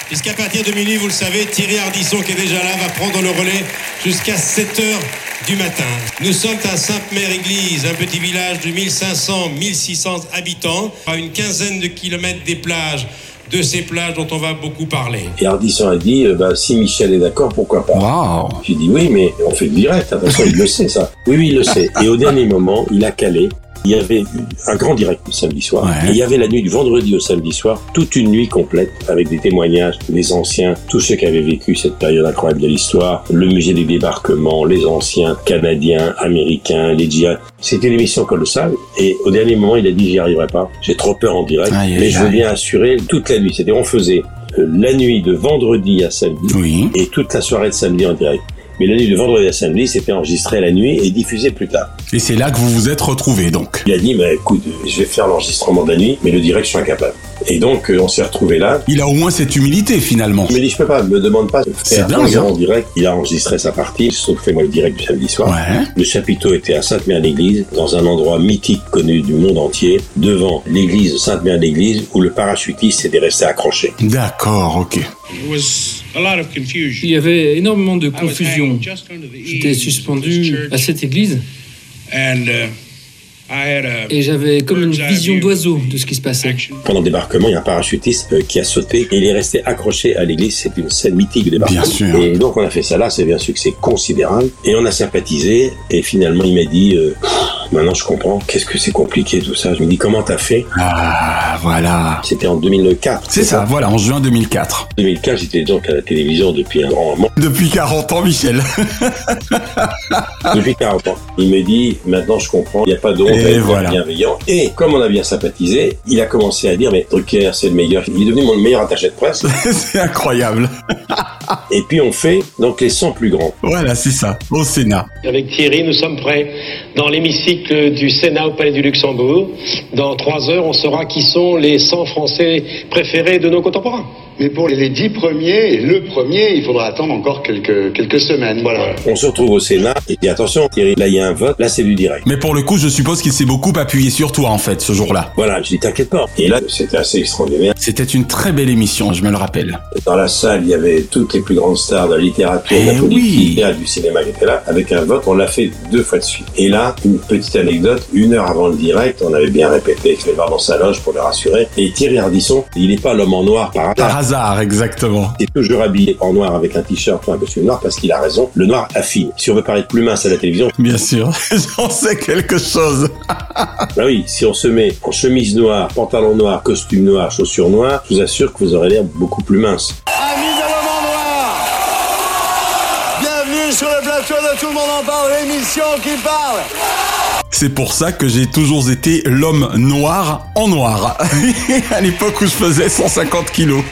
Puisqu'à partir de minuit, vous le savez, Thierry Ardisson, qui est déjà là, va prendre le relais jusqu'à 7 heures du matin. Nous sommes à Sainte-Mère-Église, un petit village de 1500-1600 habitants, à une quinzaine de kilomètres des plages, de ces plages dont on va beaucoup parler. Et Ardisson a dit, euh, bah, si Michel est d'accord, pourquoi pas? Waouh J'ai dit oui, mais on fait le direct. Attention, il le sait ça. Oui, oui, il le sait. Et au dernier moment, il a calé. Il y avait un grand direct le samedi soir. Ouais. Et il y avait la nuit du vendredi au samedi soir, toute une nuit complète avec des témoignages des anciens, tous ceux qui avaient vécu cette période incroyable de l'histoire, le musée des débarquements, les anciens canadiens, américains, les GI. C'était une émission colossale. Et au dernier moment, il a dit j'y arriverai pas. J'ai trop peur en direct. Aïe, aïe, mais je veux aïe. bien assurer toute la nuit. C'est-à-dire on faisait euh, la nuit de vendredi à samedi Oui. et toute la soirée de samedi en direct. Mais la nuit de vendredi à samedi, c'était enregistré la nuit et diffusé plus tard. Et c'est là que vous vous êtes retrouvés donc. Il a dit, bah, écoute, je vais faire l'enregistrement de la nuit, mais le direct, je suis incapable. Et donc, euh, on s'est retrouvés là. Il a au moins cette humilité finalement. Il m'a dit, je peux pas, me demande pas de C'est faire dingue, hein. en direct. Il a enregistré sa partie, sauf fait moi le direct du samedi soir. Ouais. Le chapiteau était à Sainte-Mère-l'Église, dans un endroit mythique connu du monde entier, devant l'église de Sainte-Mère-l'Église, où le parachutiste était resté accroché. D'accord, ok. Il y avait énormément de confusion. J'étais suspendu à cette église et j'avais comme une vision d'oiseau de ce qui se passait. Pendant le débarquement, il y a un parachutiste qui a sauté et il est resté accroché à l'église. C'est une scène mythique de débarquement. Bien sûr. Et donc on a fait ça là, c'est un succès considérable. Et on a sympathisé. Et finalement, il m'a dit, euh, maintenant je comprends, qu'est-ce que c'est compliqué tout ça. Je me dis, comment t'as fait? Ah, voilà. C'était en 2004. C'est ça, voilà, en juin 2004. 2004, j'étais donc à la télévision depuis un grand moment. Depuis 40 ans, Michel. Depuis 40 ans. Il me dit, maintenant je comprends, il n'y a pas de Et à être voilà. bienveillant. Et comme on a bien sympathisé, il a commencé à dire, mais Drucker, c'est le meilleur. Il est devenu mon meilleur attaché de presse. c'est incroyable. Et puis on fait donc les 100 plus grands. Voilà, c'est ça, au Sénat. Avec Thierry, nous sommes prêts dans l'hémicycle du Sénat au Palais du Luxembourg. Dans trois heures, on saura qui sont les 100 Français préférés de nos contemporains. Mais pour les dix premiers, et le premier, il faudra attendre encore quelques, quelques semaines. Voilà. On se retrouve au Sénat et dit attention Thierry, là il y a un vote, là c'est du direct. Mais pour le coup, je suppose qu'il s'est beaucoup appuyé sur toi en fait ce jour-là. Voilà, je dis t'inquiète pas. Et là c'était assez extraordinaire. C'était une très belle émission, je me le rappelle. Dans la salle, il y avait toutes les plus grandes stars de la littérature, de la Eh politique, et du cinéma qui étaient là. Avec un vote, on l'a fait deux fois de suite. Et là, une petite anecdote, une heure avant le direct, on avait bien répété que je vais voir dans sa loge pour le rassurer. Et Thierry Ardisson, il n'est pas l'homme en noir par hasard. Par hasard, exactement. Il est toujours habillé en noir avec un t-shirt ou un costume noir parce qu'il a raison. Le noir affine. Si on veut paraître plus mince à la télévision. Bien sûr, j'en sais quelque chose. bah oui, si on se met en chemise noire, pantalon noir, costume noir, chaussures noires, je vous assure que vous aurez l'air beaucoup plus mince. Amis de l'homme en noir Bienvenue sur le plateau de Tout le monde en parle, l'émission qui parle C'est pour ça que j'ai toujours été l'homme noir en noir. à l'époque où je faisais 150 kilos.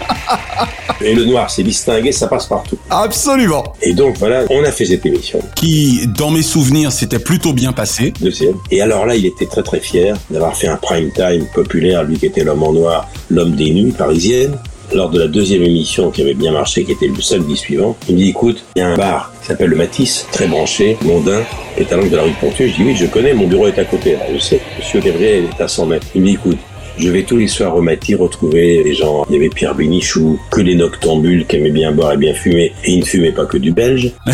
Et le noir, c'est distingué, ça passe partout. Absolument. Et donc voilà, on a fait cette émission. Qui, dans mes souvenirs, s'était plutôt bien passé. Deuxième. Et alors là, il était très très fier d'avoir fait un prime time populaire, lui qui était l'homme en noir, l'homme des nuits parisiennes. Lors de la deuxième émission qui avait bien marché, qui était le samedi suivant, il me dit écoute, il y a un bar qui s'appelle le Matisse, très branché, mondain, qui est à l'angle de la rue Pontieux. Je dis oui, je connais, mon bureau est à côté. Alors, je sais, Monsieur Gabriel est à 100 mètres. Il me dit écoute, je vais tous les soirs au Matis retrouver les gens. Il y avait Pierre Bénichou, que les noctambules qui aimaient bien boire et bien fumer, et ils ne fumaient pas que du belge.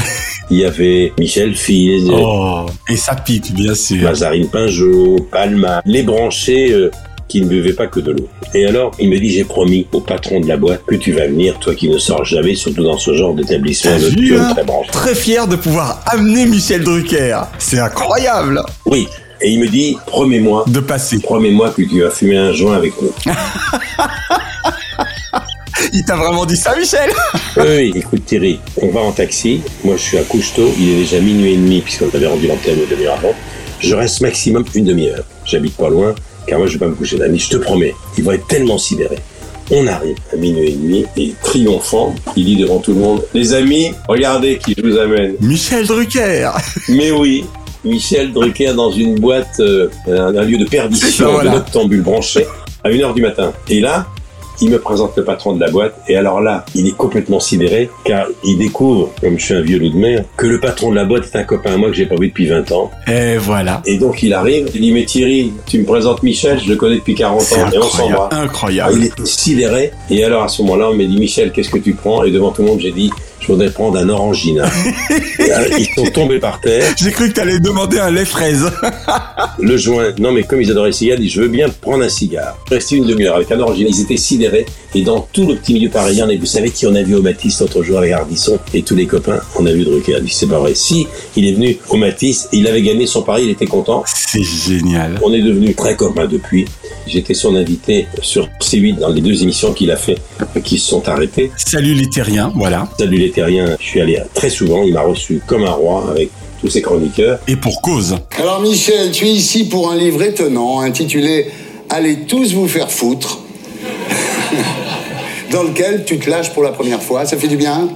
Il y avait Michel Fiz, Oh, et ça pique, bien sûr. Mazarine Pinjot, Palma, les branchés euh, qui ne buvaient pas que de l'eau. Et alors, il me dit, j'ai promis au patron de la boîte que tu vas venir, toi qui ne sors jamais, surtout dans ce genre d'établissement nocturne très branché. Très fier de pouvoir amener Michel Drucker. C'est incroyable. Oui. Et il me dit, promets-moi. De passer. Promets-moi que tu vas fumer un joint avec nous. Il t'a vraiment dit ça, Michel Oui, écoute Thierry, on va en taxi. Moi, je suis à Cousteau. Il est déjà minuit et demi, puisqu'on avait rendu l'antenne une demi-heure avant. Je reste maximum une demi-heure. J'habite pas loin, car moi, je vais pas me coucher d'amis. Je te promets. Ils vont être tellement sidérés. On arrive à minuit et demi, et triomphant, il dit devant tout le monde Les amis, regardez qui je vous amène. Michel Drucker Mais oui, Michel Drucker dans une boîte, euh, un, un lieu de perdition voilà. de noctambule branché à 1h du matin. Et là, il me présente le patron de la boîte, et alors là, il est complètement sidéré, car il découvre, comme je suis un vieux loup de mer, que le patron de la boîte est un copain à moi que j'ai pas vu depuis 20 ans. Et voilà. Et donc il arrive, il dit, mais Thierry, tu me présentes Michel, je le connais depuis 40 C'est ans, et on s'embrasse. incroyable. Alors, il est sidéré, et alors à ce moment-là, on m'a dit, Michel, qu'est-ce que tu prends? Et devant tout le monde, j'ai dit, je voudrais prendre un orangina. Euh, Ils sont tombés par terre. J'ai cru que t'allais demander un lait fraise. Le joint, non mais comme ils adoraient les cigares, je veux bien prendre un cigare. Resté une demi-heure avec un orangina, ils étaient sidérés. Et dans tout le petit milieu parisien, et vous savez qui on a vu au Matisse l'autre jour avec Ardisson et tous les copains, on a vu Drucker. Il c'est pas vrai. Si, il est venu au Matisse, il avait gagné son pari, il était content. C'est génial. On est devenus très copains depuis. J'étais son invité sur C8 dans les deux émissions qu'il a fait, qui se sont arrêtées. Salut les terriens, voilà. Salut les terriens, je suis allé très souvent, il m'a reçu comme un roi avec tous ses chroniqueurs. Et pour cause. Alors Michel, tu es ici pour un livre étonnant intitulé Allez tous vous faire foutre, dans lequel tu te lâches pour la première fois. Ça fait du bien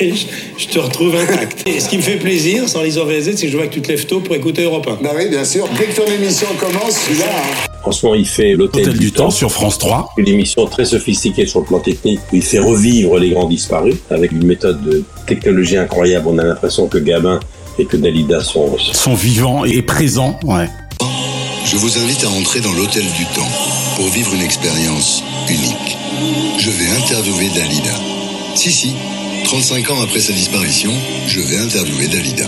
Ça, je, je te retrouve intact. Et ce qui me fait plaisir, sans les VZ, c'est que je vois que tu te lèves tôt pour écouter Europe 1. Bah oui, bien sûr. Dès que ton émission commence, celui-là. hein. En ce moment, il fait l'Hôtel Hôtel du, Temps. sur France 3. Une émission très sophistiquée sur le plan technique où il fait revivre les grands disparus avec une méthode de technologie incroyable. On a l'impression que Gabin et que Dalida sont... Sont vivants et présents, ouais. Je vous invite à entrer dans l'hôtel du temps pour vivre une expérience unique. Je vais interviewer Dalida. Si, si, 35 ans après sa disparition, je vais interviewer Dalida.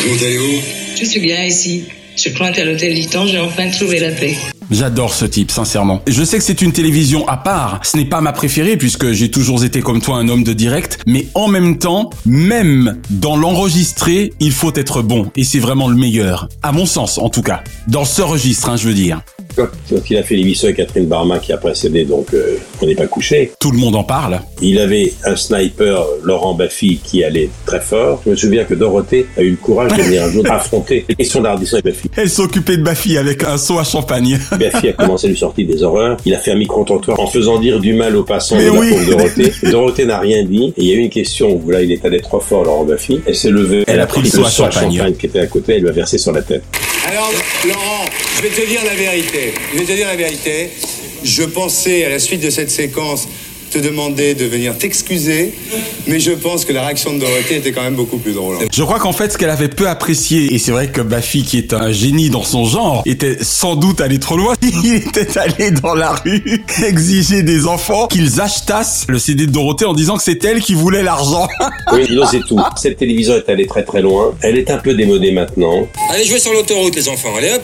Comment allez-vous? Je suis bien ici. Je crois qu'à l'hôtel du temps, j'ai enfin trouvé la paix. J'adore ce type, sincèrement. Je sais que c'est une télévision à part. Ce n'est pas ma préférée puisque j'ai toujours été comme toi un homme de direct. Mais en même temps, même dans l'enregistré, il faut être bon. Et c'est vraiment le meilleur. À mon sens, en tout cas. Dans ce registre, hein, je veux dire. Quand il a fait l'émission avec Catherine Barma qui a précédé, donc euh, on n'est pas couché. Tout le monde en parle. Il avait un sniper, Laurent Baffy, qui allait très fort. Je me souviens que Dorothée a eu le courage de venir un jour affronter les questions d'Ardisson et Baffy. Elle s'occupait de Baffy avec un seau à champagne. Baffy a commencé à lui sortir des horreurs. Il a fait un micro-trottoir en faisant dire du mal aux passants Mais de la oui. pauvre Dorothée. Dorothée n'a rien dit. Et il y a eu une question où là, il est allé trop fort, Laurent Baffy. Elle s'est levée. Elle a pris le à champagne. champagne qui était à côté. Elle lui a versé sur la tête. Alors, Laurent, je vais te dire la vérité. Je vais te dire la vérité. Je pensais, à la suite de cette séquence, te demander de venir t'excuser, mais je pense que la réaction de Dorothée était quand même beaucoup plus drôle. Je crois qu'en fait, ce qu'elle avait peu apprécié, et c'est vrai que Baffy, qui est un génie dans son genre, était sans doute allé trop loin. Il était allé dans la rue exiger des enfants qu'ils achetassent le CD de Dorothée en disant que c'est elle qui voulait l'argent. Oui, disons, c'est tout. Cette télévision est allée très très loin. Elle est un peu démodée maintenant. Allez jouer sur l'autoroute, les enfants. Allez hop.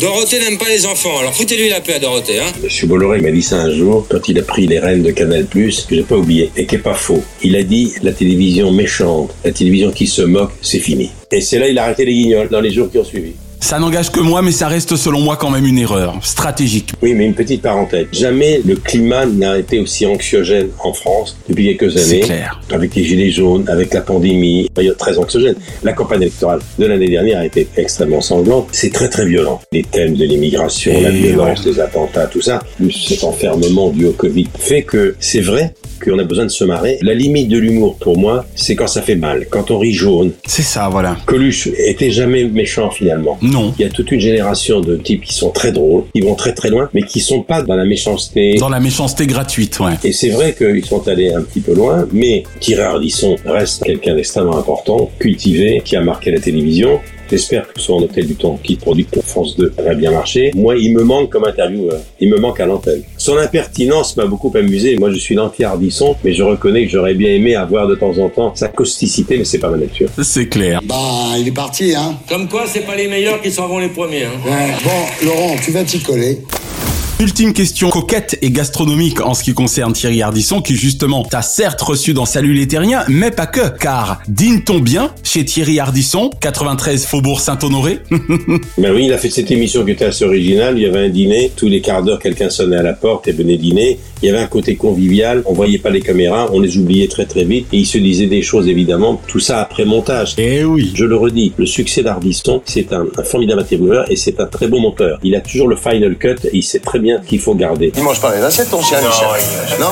Dorothée n'aime pas les enfants, alors foutez-lui la paix à Dorothée, hein. Monsieur Bolloré m'a dit ça un jour quand il a pris les rênes de Canal+, que j'ai pas oublié, et qui est pas faux. Il a dit la télévision méchante, la télévision qui se moque, c'est fini. Et c'est là il a arrêté les guignols dans les jours qui ont suivi. Ça n'engage que moi, mais ça reste selon moi quand même une erreur stratégique. Oui, mais une petite parenthèse. Jamais le climat n'a été aussi anxiogène en France depuis quelques années. C'est clair. Avec les gilets jaunes, avec la pandémie, période très anxiogène. La campagne électorale de l'année dernière a été extrêmement sanglante. C'est très très violent. Les thèmes de l'immigration, la violence, ouais. les attentats, tout ça, plus cet enfermement dû au Covid, fait que c'est vrai qu'on a besoin de se marrer. La limite de l'humour, pour moi, c'est quand ça fait mal, quand on rit jaune. C'est ça, voilà. Coluche était jamais méchant finalement. Non. Il y a toute une génération de types qui sont très drôles, qui vont très très loin, mais qui sont pas dans la méchanceté. Dans la méchanceté gratuite, ouais. Et c'est vrai qu'ils sont allés un petit peu loin, mais Thierry Ardisson reste quelqu'un d'extrêmement important, cultivé, qui a marqué la télévision. J'espère que son Hôtel du Temps, qui produit pour France 2, va bien marcher. Moi, il me manque comme intervieweur. Il me manque à l'antenne. Son impertinence m'a beaucoup amusé. Moi, je suis l'anti-Ardisson, mais je reconnais que j'aurais bien aimé avoir de temps en temps sa causticité, mais c'est pas ma nature. C'est clair. Bah, il est parti, hein. Comme quoi, c'est pas les meilleurs qui s'en vont les premiers, hein. Ouais. Bon, Laurent, tu vas t'y coller. Ultime question coquette et gastronomique en ce qui concerne Thierry Ardisson, qui justement t'a certes reçu dans Salut les Terriens, mais pas que, car dîne-t-on bien chez Thierry Ardisson, 93 Faubourg Saint-Honoré? Ben oui, il a fait cette émission qui était assez originale. Il y avait un dîner. Tous les quarts d'heure, quelqu'un sonnait à la porte et venait dîner. Il y avait un côté convivial. On voyait pas les caméras. On les oubliait très très vite. Et il se disait des choses, évidemment. Tout ça après montage. Eh oui. Je le redis. Le succès d'Ardisson, c'est un, un formidable intervieweur et c'est un très bon monteur. Il a toujours le final cut et il sait très bien qu'il faut garder. Il mange pas les assiettes, ton chien, Michel. Non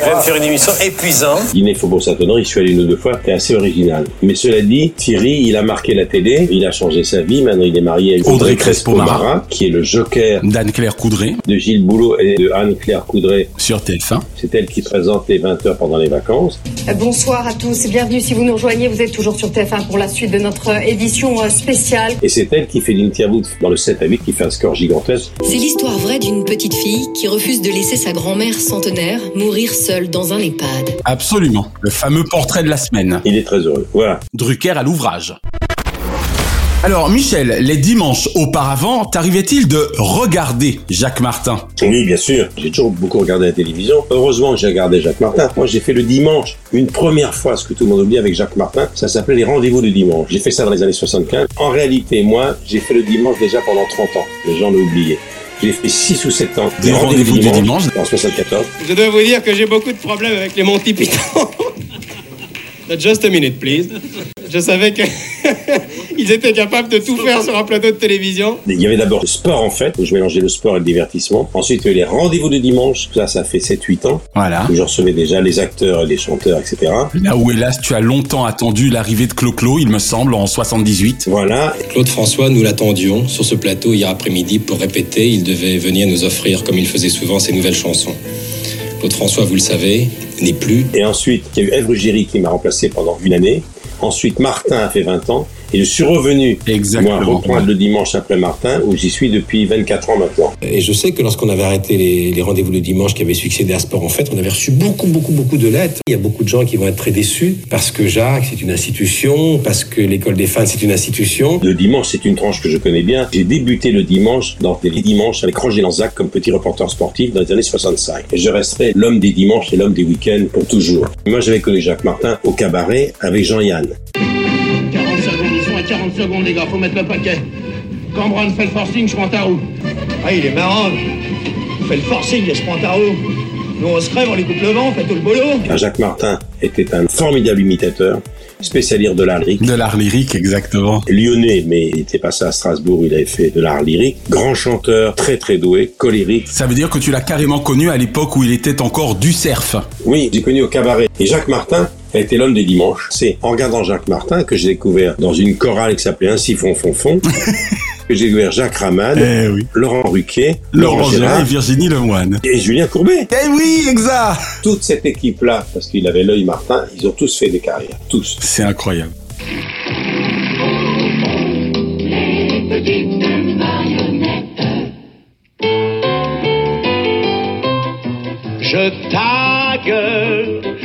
Je vais me faire une émission épuisante. Dîner Faubourg Saint-Honoré, je suis allé une ou deux fois, c'était assez original. Mais cela dit, Thierry, il a marqué la télé, il a changé sa vie, maintenant il est marié avec Audrey Crespo-Mara, qui est le joker d'Anne-Claire Coudray de Gilles Boulot et de Anne-Claire Coudray. sur TF1. C'est elle qui présente les 20 heures pendant les vacances. Euh, Bonsoir à tous et bienvenue si vous nous rejoignez. Vous êtes toujours sur TF1 pour la suite de notre édition euh, spéciale. Et c'est elle qui fait l'interview dans le 7 à 8 qui fait un score gigantesque. C'est l'histoire d'une petite fille qui refuse de laisser sa grand-mère centenaire mourir seule dans un EHPAD. Absolument. Le fameux portrait de la semaine. Il est très heureux. Voilà. Drucker à l'ouvrage. Alors Michel, les dimanches auparavant, t'arrivait-il de regarder Jacques Martin? Oui, bien sûr. J'ai toujours beaucoup regardé la télévision. Heureusement que j'ai regardé Jacques Martin. Moi, j'ai fait le dimanche une première fois, ce que tout le monde oublie avec Jacques Martin. Ça s'appelait les rendez-vous du dimanche. J'ai fait ça dans les années 75. En réalité, moi, j'ai fait le dimanche déjà pendant 30 ans. Les gens l'ont oublié. J'ai fait 6 ou 7 ans. Des rendez-vous du dimanche En 74. Je dois vous dire que j'ai beaucoup de problèmes avec les Monty Python. Just a minute, please. Je savais que ils étaient capables de tout faire sur un plateau de télévision. Il y avait d'abord le sport en fait, où je mélangeais le sport et le divertissement. Ensuite, il y a eu les rendez-vous du dimanche. Ça, ça fait 7-8 ans. Voilà. Où je recevais déjà les acteurs et les chanteurs, etc. Là où hélas tu as longtemps attendu l'arrivée de Clo-Clo, il me semble, en 78. Voilà. Claude François, nous l'attendions sur ce plateau hier après-midi pour répéter. Il devait venir nous offrir, comme il faisait souvent, ses nouvelles chansons. Claude François, vous le savez, n'est plus. Et ensuite, il y a eu Ève Ruggieri qui m'a remplacé pendant une année. Ensuite, Martin a fait 20 ans. Et je suis revenu, Exactement. moi, reprendre le dimanche après Martin, où j'y suis depuis 24 ans maintenant. Et je sais que lorsqu'on avait arrêté les, les rendez-vous le dimanche qui avaient succédé à Sport en fait, on avait reçu beaucoup, beaucoup, beaucoup de lettres. Il y a beaucoup de gens qui vont être très déçus parce que Jacques, c'est une institution, parce que l'école des fans, c'est une institution. Le dimanche, c'est une tranche que je connais bien. J'ai débuté le dimanche dans les dimanches avec Roger Lanzac comme petit reporter sportif dans les années 65. Et je resterai l'homme des dimanches et l'homme des week-ends pour toujours. Moi, j'avais connu Jacques Martin au cabaret avec Jean-Yann. Secondes, les gars, faut mettre le paquet. Cambron fait le forcing, je prends ta roue. Ah, il est marrant. Il fait le forcing, il se prend ta roue. Nous, on se crève, on lui coupe le vent, on fait tout le boulot. Jacques Martin était un formidable imitateur, spécialiste de l'art lyrique. De l'art lyrique, exactement. Lyonnais, mais il était passé à Strasbourg, il avait fait de l'art lyrique. Grand chanteur, très très doué, colérique. Ça veut dire que tu l'as carrément connu à l'époque où il était encore du surf. Oui, j'ai connu au cabaret. Et Jacques Martin a été l'homme des dimanches. C'est en regardant Jacques Martin que j'ai découvert dans une chorale qui s'appelait Ainsi fond fond fond. que j'ai découvert Jacques Raman, Eh oui. Laurent Ruquier, Laurent Gérard et Virginie Lemoine. et Julien Courbet. Eh oui, exact. Toute cette équipe-là, parce qu'il avait l'œil Martin, ils ont tous fait des carrières. Tous. C'est incroyable. Je tague,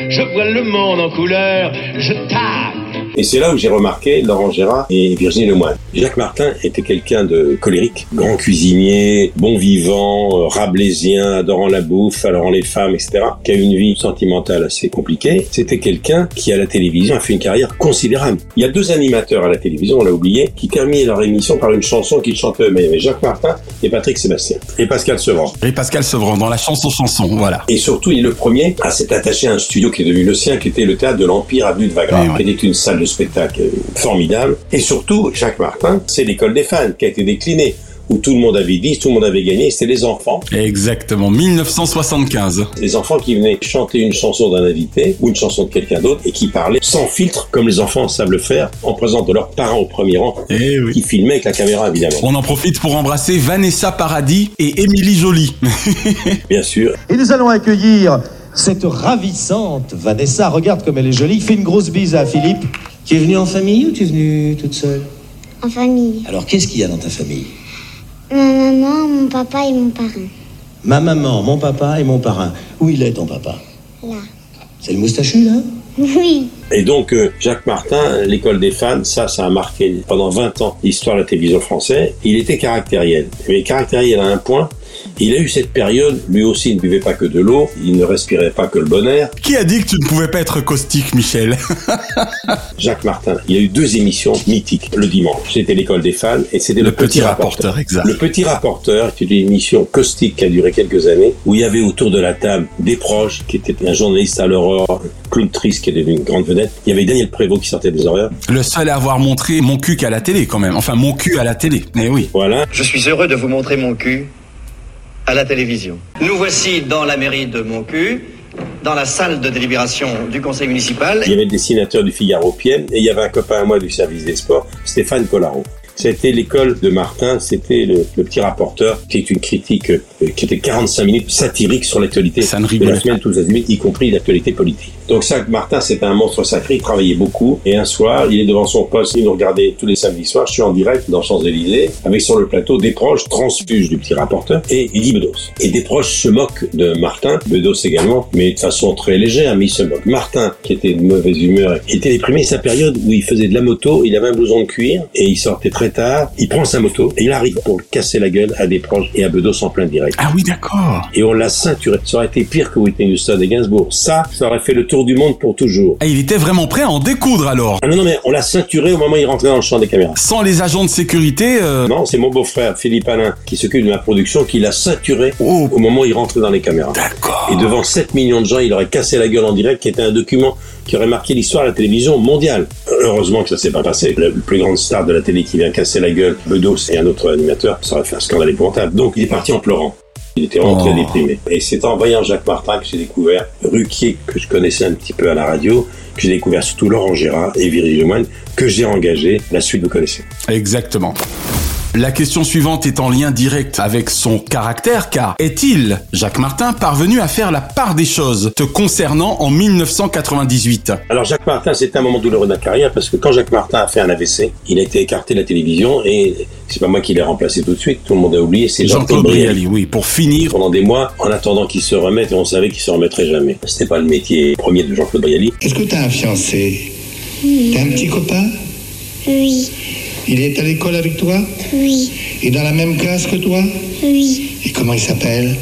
je vois le monde en couleur, je tague. Et c'est là où j'ai remarqué Laurent Gérard et Virginie Lemoine. Jacques Martin était quelqu'un de colérique, grand cuisinier, bon vivant, euh, rabelaisien, adorant la bouffe, adorant les femmes, etc., qui a eu une vie sentimentale assez compliquée. C'était quelqu'un qui, à la télévision, a fait une carrière considérable. Il y a deux animateurs à la télévision, on l'a oublié, qui terminaient leur émission par une chanson qu'ils chantaient eux-mêmes. Il y avait Jacques Martin et Patrick Sébastien. Et Pascal Sevran. Et Pascal Sevran dans la chanson chanson, voilà. Et surtout, il est le premier à s'être attaché à un studio qui est devenu le sien, qui était le théâtre de l'Empire avenue de oui. qui était une salle de spectacle formidable. Et surtout, Jacques Martin, c'est l'école des fans qui a été déclinée, où tout le monde avait dit, tout le monde avait gagné, c'était les enfants. Exactement, 1975. Les enfants qui venaient chanter une chanson d'un invité ou une chanson de quelqu'un d'autre et qui parlaient sans filtre, comme les enfants savent le faire, en présence de leurs parents au premier rang, qui filmaient avec la caméra évidemment. On en profite pour embrasser Vanessa Paradis et Émilie Jolie. Bien sûr. Et nous allons accueillir cette ravissante Vanessa. Regarde comme elle est jolie. Fais une grosse bise à Philippe. Tu es venue en famille ou tu es venue toute seule En famille. Alors, qu'est-ce qu'il y a dans ta famille Ma maman, mon papa et mon parrain. Ma maman, mon papa et mon parrain. Où il est ton papa Là. C'est le moustachu, là Oui. Et donc, euh, Jacques Martin, l'école des fans, ça, ça a marqué pendant 20 ans l'histoire de la télévision française. Il était caractériel. Mais caractériel à un point, il a eu cette période, lui aussi il ne buvait pas que de l'eau, il ne respirait pas que le bon air. Qui a dit que tu ne pouvais pas être caustique, Michel? Jacques Martin, il y a eu deux émissions mythiques le dimanche. C'était l'école des fans et c'était le, Petit Rapporteur, exact. Le petit rapporteur, c'était une émission caustique qui a duré quelques années, où il y avait autour de la table des proches, qui était un journaliste à l'aurore, Claude Trist qui est devenu une grande vedette. Il y avait Daniel Prévost qui sortait des horaires. Le seul à avoir montré mon cul qu'à la télé, quand même. Enfin, mon cul à la télé. Mais oui. Voilà. Je suis heureux de vous montrer mon cul à la télévision. Nous voici dans la mairie de mon cul, dans la salle de délibération du conseil municipal. Il y avait le dessinateur du Figaro Pienne et il y avait un copain à moi du service des sports, Stéphane Collaro. C'était l'école de Martin, c'était le, le petit rapporteur, qui est une critique euh, qui était 45 minutes satirique sur l'actualité de la semaine, tous azimuts, y compris l'actualité politique. Donc ça, Martin, c'était un monstre sacré, il travaillait beaucoup. Et un soir, il est devant son poste, il nous regardait tous les samedis soirs, je suis en direct dans Champs-Élysées, avec sur le plateau des proches, transfuge du petit rapporteur, et Guy Bedos. Et des proches se moquent de Martin, Bedos également, mais de façon très légère, mais il se moque. Martin, qui était de mauvaise humeur, était déprimé, sa période où il faisait de la moto, il avait un blouson de cuir, et il sortait très tard, il prend sa moto, et il arrive pour casser la gueule à des proches et à Bedos en plein direct. Ah oui, d'accord. Et on l'a ceinturé. Ça aurait été pire que Whitney Houston et Gainsbourg. Ça, ça aurait fait le tour du monde pour toujours. Ah, il était vraiment prêt à en découdre alors. Ah non, non, mais on l'a ceinturé au moment où il rentrait dans le champ des caméras. Sans les agents de sécurité. euh, Non, c'est mon beau-frère, Philippe Alain, qui s'occupe de ma production, qui l'a ceinturé au moment où il rentrait dans les caméras. D'accord. Et devant 7 millions de gens, il aurait cassé la gueule en direct, qui était un document qui aurait marqué l'histoire de la télévision mondiale. Heureusement que ça s'est pas passé. La plus grande star de la télé qui vient casser la gueule, Bedos et un autre animateur, ça aurait fait un scandale épouvantable. Donc il est parti en pleurant. Il était vraiment Oh. très déprimé. Et c'est en voyant Jacques Martin que j'ai découvert Ruquier, que je connaissais un petit peu à la radio, que j'ai découvert surtout Laurent Gérard et Virginie Lemoine, que j'ai engagé. La suite, vous connaissez. Exactement. La question suivante est en lien direct avec son caractère car est-il, Jacques Martin, parvenu à faire la part des choses te concernant en 1998 Alors Jacques Martin, c'était un moment douloureux de la carrière parce que quand Jacques Martin a fait un AVC, il a été écarté de la télévision et c'est pas moi qui l'ai remplacé tout de suite, tout le monde a oublié, c'est Jean-Claude Brialy, oui, pour finir. Pendant des mois, en attendant qu'il se remette, et on savait qu'il se remettrait jamais. C'était pas le métier premier de Jean-Claude Brialy. Est-ce que t'as un fiancé? T'as un petit copain? Oui. Il est à l'école avec toi Oui. Est dans la même classe que toi Oui. Et comment il s'appelle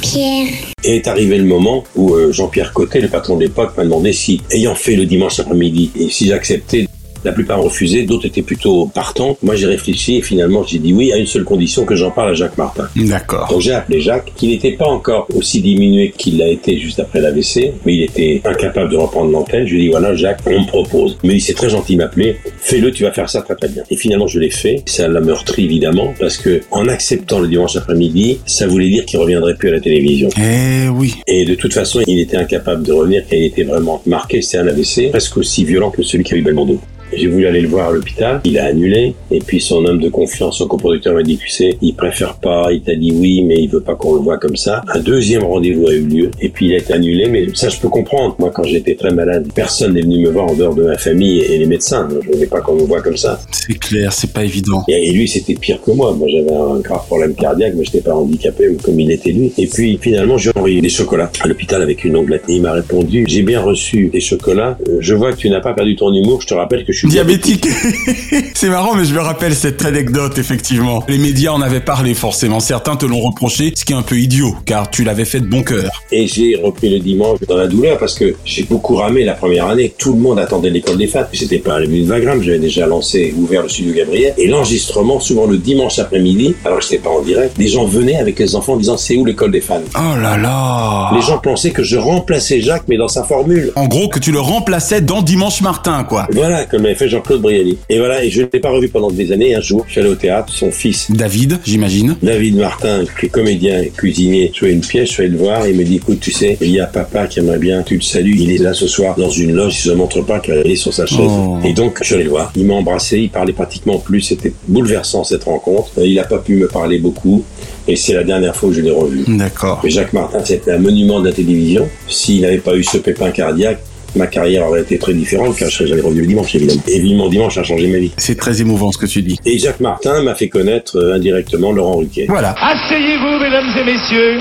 Pierre. Et est arrivé le moment où euh, Jean-Pierre Cotet, le patron de l'époque, m'a demandé si, ayant fait le dimanche après-midi, et si j'acceptais, la plupart ont refusé, d'autres étaient plutôt partants. Moi, j'ai réfléchi et finalement, j'ai dit oui à une seule condition que j'en parle à Jacques Martin. D'accord. Donc j'ai appelé Jacques, qui n'était pas encore aussi diminué qu'il l'a été juste après l'AVC, mais il était incapable de reprendre l'antenne. Je lui ai dit voilà Jacques, on me propose. Mais il s'est très gentil m'appeler, fais-le, tu vas faire ça très très bien. Et finalement je l'ai fait. Ça l'a meurtri évidemment, parce que en acceptant le dimanche après-midi, ça voulait dire qu'il reviendrait plus à la télévision. Eh oui. Et de toute façon, il était incapable de revenir, car il était vraiment marqué, c'est un AVC, presque aussi violent que celui qu'a eu Belmondo. J'ai voulu aller le voir à l'hôpital, il a annulé. Et puis son homme de confiance, son coproducteur m'a dit, tu sais, il préfère pas, il t'a dit oui, mais il veut pas qu'on le voit comme ça. Un deuxième rendez-vous a eu lieu, et puis il a été annulé, mais ça je peux comprendre. Moi quand j'étais très malade, personne n'est venu me voir en dehors de ma famille et les médecins. Je voulais pas qu'on me voit comme ça. C'est clair, c'est pas évident. Et, lui c'était pire que moi. Moi j'avais un grave problème cardiaque, mais j'étais pas handicapé comme il était lui. Et puis finalement j'ai envoyé des chocolats à l'hôpital avec une onglette. Et il m'a répondu, j'ai bien reçu des chocolats, Euh, je vois que tu n'as pas perdu ton humour, je te rappelle que suis Diabétique. c'est marrant, mais je me rappelle cette anecdote, effectivement. Les médias en avaient parlé, forcément. Certains te l'ont reproché, ce qui est un peu idiot, car tu l'avais fait de bon cœur. Et j'ai repris le dimanche dans la douleur parce que j'ai beaucoup ramé la première année. Tout le monde attendait l'école des fans. C'était pas à la minute 20 grammes. J'avais déjà lancé, ouvert le studio Gabriel. Et l'enregistrement, souvent le dimanche après-midi, alors que j'étais pas en direct, les gens venaient avec les enfants en disant c'est où l'école des fans. Oh là là Les gens pensaient que je remplaçais Jacques, mais dans sa formule. En gros, que tu le remplaçais dans Dimanche Martin, quoi. Voilà, comme avait fait Jean-Claude Brialy. Et voilà, et je ne l'ai pas revu pendant des années. Un jour, je suis allé au théâtre, son fils. David, j'imagine. David Martin, qui est comédien et cuisinier, jouait une pièce, je suis allé le voir, et il me dit, écoute, tu sais, il y a papa qui aimerait bien, tu le salues, il est là ce soir dans une loge, il se montre pas qu'il est sur sa chaise. Oh. Et donc, je suis allé le voir. Il m'a embrassé, il parlait pratiquement plus, c'était bouleversant cette rencontre. Euh, Il a pas pu me parler beaucoup. Et c'est la dernière fois que je l'ai revu. D'accord. Jacques Martin, c'était un monument de la télévision. S'il n'avait pas eu ce pépin cardiaque, ma carrière aurait été très différente car je serais jamais revenu le dimanche, évidemment. Et vivement dimanche a changé ma vie. C'est très émouvant ce que tu dis. Et Jacques Martin m'a fait connaître euh, indirectement Laurent Ruquier. Voilà. Asseyez-vous, mesdames et messieurs.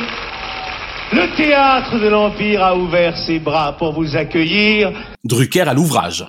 Le théâtre de l'Empire a ouvert ses bras pour vous accueillir. Drucker à l'ouvrage.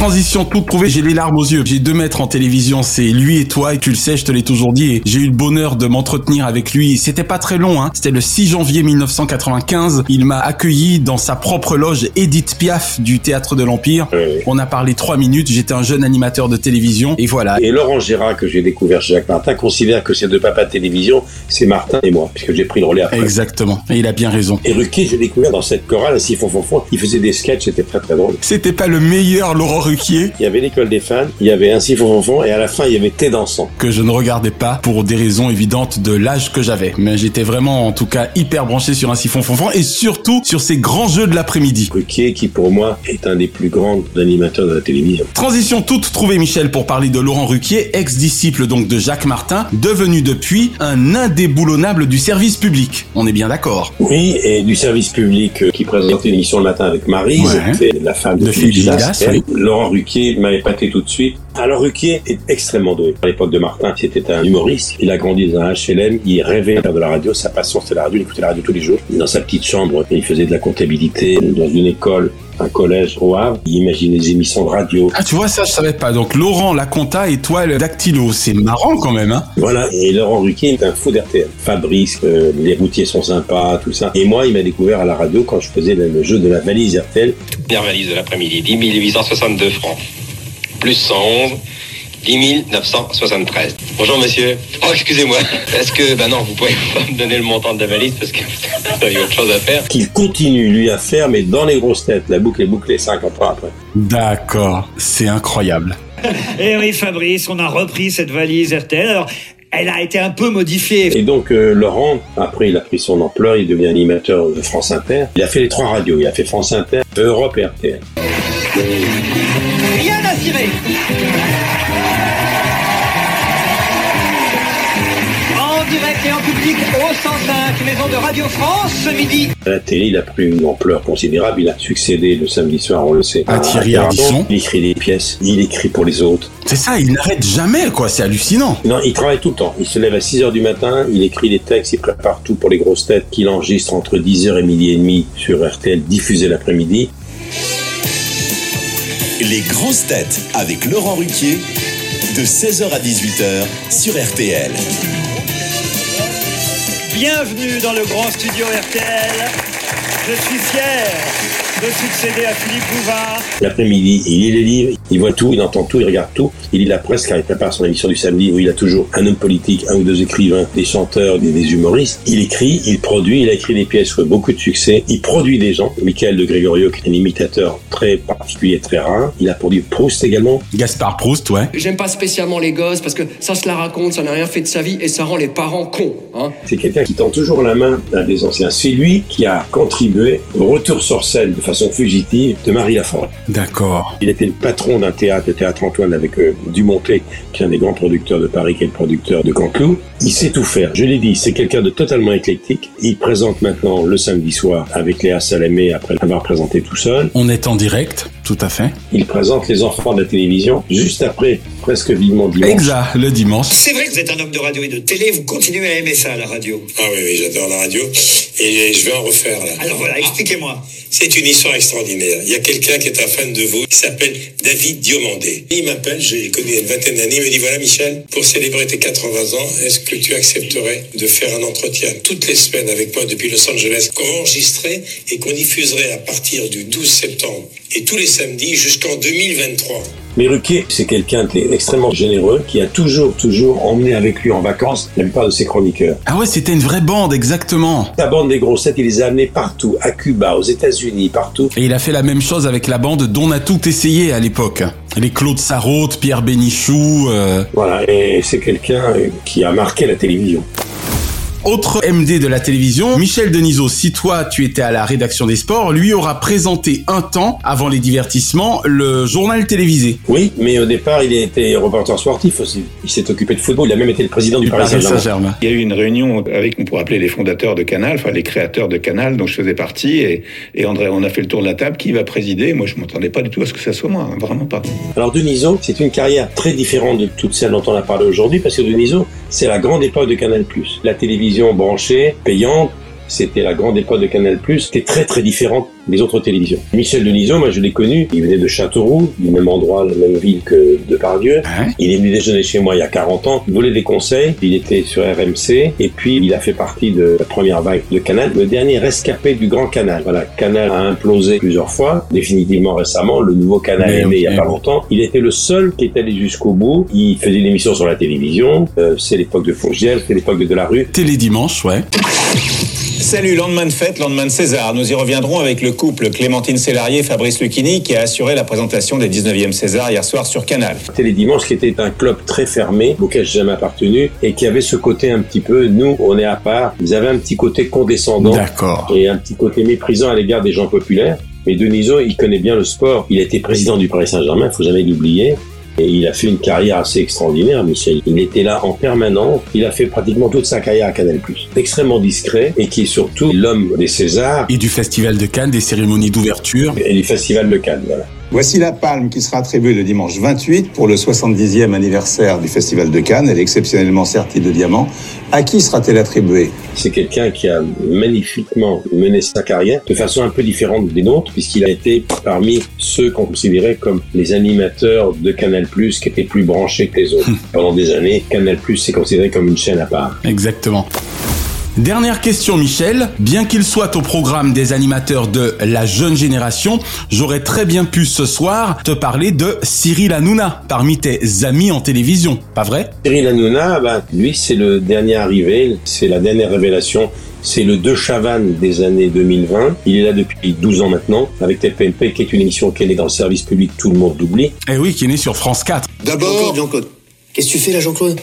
Transition toute trouvée, j'ai les larmes aux yeux. J'ai deux maîtres en télévision, c'est lui et toi, et tu le sais, je te l'ai toujours dit, et j'ai eu le bonheur de m'entretenir avec lui. C'était pas très long, hein. C'était le 6 janvier 1995. Il m'a accueilli dans sa propre loge Edith Piaf du Théâtre de l'Empire. On a parlé trois minutes, j'étais un jeune animateur de télévision, et voilà. Et Laurent Gérard, que j'ai découvert chez Jacques Martin, considère que ces deux papas de télévision, c'est Martin et moi, puisque j'ai pris le relais après. Exactement. Et il a bien raison. Et Ruquier, j'ai découvert dans cette chorale, à Siphon il faisait des sketchs, c'était très très drôle. C'était pas le meilleur Laurent Ruquier Il y avait l'école des fans, il y avait un Siphon Fon Fon, et à la fin, il y avait Thé dansant. que je ne regardais pas pour des raisons évidentes de l'âge que j'avais. Mais j'étais vraiment, en tout cas, hyper branché sur un siphon fonfon et surtout sur ces grands jeux de l'après-midi. Ruquier, qui pour moi est un des plus grands animateurs de la télévision. Transition toute trouvée, Michel, pour parler de Laurent Ruquier, ex-disciple donc de Jacques Martin, devenu depuis un indéboulonnable du service public. On est bien d'accord. Oui, et du service public euh, qui présentait une émission le matin avec Marie, Ouais. la femme de, De Philippe Philippe Ruquier m'avait épaté tout de suite. Alors Ruquier est extrêmement doué. À l'époque de Martin, c'était un humoriste. Il a grandi dans un HLM, il rêvait de faire de la radio. Sa passion, c'était la radio. Il écoutait la radio tous les jours. Dans sa petite chambre, il faisait de la comptabilité dans une école, un collège au Havre. Il imaginait des émissions de radio. Ah, tu vois, ça, je savais pas. Donc, Laurent, la compta et toi, le dactylo. C'est marrant quand même, hein. Voilà, et Laurent Ruquier est un fou d'RTL. Fabrice, euh, les routiers sont sympas, tout ça. Et moi, il m'a découvert à la radio quand je faisais le, le jeu de la valise RTL. Première valise de l'après-midi, 10 862 francs. Plus 111, 10 973. Bonjour monsieur. Oh, excusez-moi. Est-ce que... Ben non, vous pouvez pas me donner le montant de la valise parce que vous avez autre chose à faire. qu'il continue lui à faire, mais dans les grosses têtes. La boucle est bouclée 50 ans après. D'accord. C'est incroyable. Eh oui, Fabrice, on a repris cette valise RTL. Alors, elle a été un peu modifiée. Et donc euh, Laurent, après il a pris son ampleur, il devient animateur de France Inter. Il a fait les trois radios, il a fait France Inter, Europe et RTL. Rien à tirer. Et en public au 105, maison de Radio France, ce midi. La télé, il a pris une ampleur considérable. Il a succédé le samedi soir, on le sait. À Thierry Ardisson. Il écrit des pièces, il écrit pour les autres. C'est ça, il n'arrête jamais, quoi. C'est hallucinant. Non, il travaille tout le temps. Il se lève à 6 heures du matin, il écrit des textes, il prépare tout pour les grosses têtes qu'il enregistre entre 10h et midi et demi sur RTL, diffusé l'après-midi. Les grosses têtes avec Laurent Ruquier de 16h à 18h sur RTL. Bienvenue dans le grand studio RTL. Je suis fier de succéder à Philippe Bouvard. L'après-midi, il lit les livres, il voit tout, il entend tout, il regarde tout. Il lit la presse car il prépare son émission du samedi où il a toujours un homme politique, un ou deux écrivains, des chanteurs, des, des humoristes. Il écrit, il produit, il a écrit des pièces qui ont beaucoup de succès. Il produit des gens. Michael de Gregorio, qui est un imitateur très particulier, très rare. Il a produit Proust également. Gaspard Proust, ouais. J'aime pas spécialement les gosses parce que ça se la raconte, ça n'a rien fait de sa vie et ça rend les parents cons. Hein. C'est quelqu'un qui tend toujours la main à des anciens. C'est lui qui a contribué au retour sur scène de façon fugitive de Marie Lafont. D'accord. Il était le patron d'un théâtre, le théâtre Antoine, avec euh, Dumontet, qui est un des grands producteurs de Paris, qui est le producteur de Canteloup. Il sait tout faire. Je l'ai dit, c'est quelqu'un de totalement éclectique. Il présente maintenant le samedi soir avec Léa Salamé, après l'avoir présenté tout seul. On est en direct, tout à fait. Il présente les enfants de la télévision juste après, presque vivement dimanche. Exact, le dimanche. C'est vrai que vous êtes un homme de radio et de télé, vous continuez à aimer ça, la radio. Ah oui, oui, j'adore la radio. Et je vais en refaire là. Alors voilà, expliquez-moi. C'est une histoire extraordinaire. Il y a quelqu'un qui est un fan de vous, qui s'appelle David Diomandé. Il m'appelle, j'ai connu il y a une vingtaine d'années, il me dit voilà Michel, pour célébrer tes 80 ans, est-ce que tu accepterais de faire un entretien toutes les semaines avec moi depuis Los Angeles, qu'on enregistrerait et qu'on diffuserait à partir du 12 septembre? Et tous les samedis jusqu'en 2023 mais Ruquier, c'est quelqu'un d'extrêmement généreux qui a toujours, toujours emmené avec lui en vacances la plupart de ses chroniqueurs. Ah ouais, c'était une vraie bande, exactement. La bande des grossettes, il les a amenés partout, à Cuba, aux États-Unis, partout. Et il a fait la même chose avec la bande dont on a tout essayé à l'époque. Les Claude Sarraute, Pierre Bénichou. Euh... Voilà, et c'est quelqu'un qui a marqué la télévision. Autre MD de la télévision, Michel Denisot, si toi tu étais à la rédaction des sports, lui aura présenté un temps, avant les divertissements, le journal télévisé. Oui, mais au départ il était reporter sportif aussi. Il s'est occupé de football, il a même été le président du, du Paris Saint-Germain. Saint-Germain. Il y a eu une réunion avec, on pourrait appeler les fondateurs de Canal, enfin les créateurs de Canal, dont je faisais partie, et, et André, on a fait le tour de la table, qui va présider? Moi je m'attendais pas du tout à ce que ça soit moi, hein, vraiment pas. Alors Denisot, c'est une carrière très différente de toute celle dont on a parlé aujourd'hui, parce que Denisot, c'est la grande époque de Canal+. La télévision branchée, payante, c'était la grande époque de Canal+, c'était très très différente des autres télévisions. Michel Denisot, moi je l'ai connu, il venait de Châteauroux, du même endroit, la même ville que de Pardieu. Il est venu déjeuner chez moi il y a 40 ans, il volait des conseils, il était sur RMC, et puis il a fait partie de la première vague de Canal, le dernier rescapé du grand Canal. Voilà, Canal a implosé plusieurs fois, définitivement récemment, le nouveau Canal est né il y a pas longtemps. Il était le seul qui est allé jusqu'au bout, il faisait une émission sur la télévision, Euh, c'est l'époque de Fourgiel, c'est l'époque de Delarue. Télé dimanche, ouais. Salut, lendemain de fête, lendemain de César. Nous y reviendrons avec le couple Clémentine Sélarié et Fabrice Lucchini qui a assuré la présentation des 19e César hier soir sur Canal. Télé Dimanche qui était un club très fermé auquel j'ai jamais appartenu et qui avait ce côté un petit peu nous on est à part ils avaient un petit côté condescendant D'accord. et un petit côté méprisant à l'égard des gens populaires mais Denisot il connaît bien le sport il a été président du Paris Saint-Germain faut jamais l'oublier et il a fait une carrière assez extraordinaire, Michel. Il était là en permanence. Il a fait pratiquement toute sa carrière à Canal+. Extrêmement discret et qui est surtout l'homme des Césars Et du Festival de Cannes, des cérémonies d'ouverture. et du Festival de Cannes. Voilà. Voici la palme qui sera attribuée le dimanche 28 pour le 70e anniversaire du Festival de Cannes. Elle est exceptionnellement sertie de diamants. À qui sera-t-elle attribuée? C'est quelqu'un qui a magnifiquement mené sa carrière de façon un peu différente des nôtres, puisqu'il a été parmi ceux qu'on considérait comme les animateurs de Canal+, qui étaient plus branchés que les autres. Pendant des années, Canal+, s'est considéré comme une chaîne à part. Exactement. Dernière question, Michel. Bien qu'il soit au programme des animateurs de la jeune génération, j'aurais très bien pu ce soir te parler de Cyril Hanouna, parmi tes amis en télévision. Pas vrai? Cyril Hanouna, ben, lui, c'est le dernier arrivé, c'est la dernière révélation. C'est le De Chavannes des années 2020. Il est là depuis 12 ans maintenant, avec TPMP, qui est une émission qui est dans le service public, tout le monde l'oublie. Eh oui, qui est né sur France 4. D'abord. Jean-Claude. Qu'est-ce que tu fais là, Jean-Claude?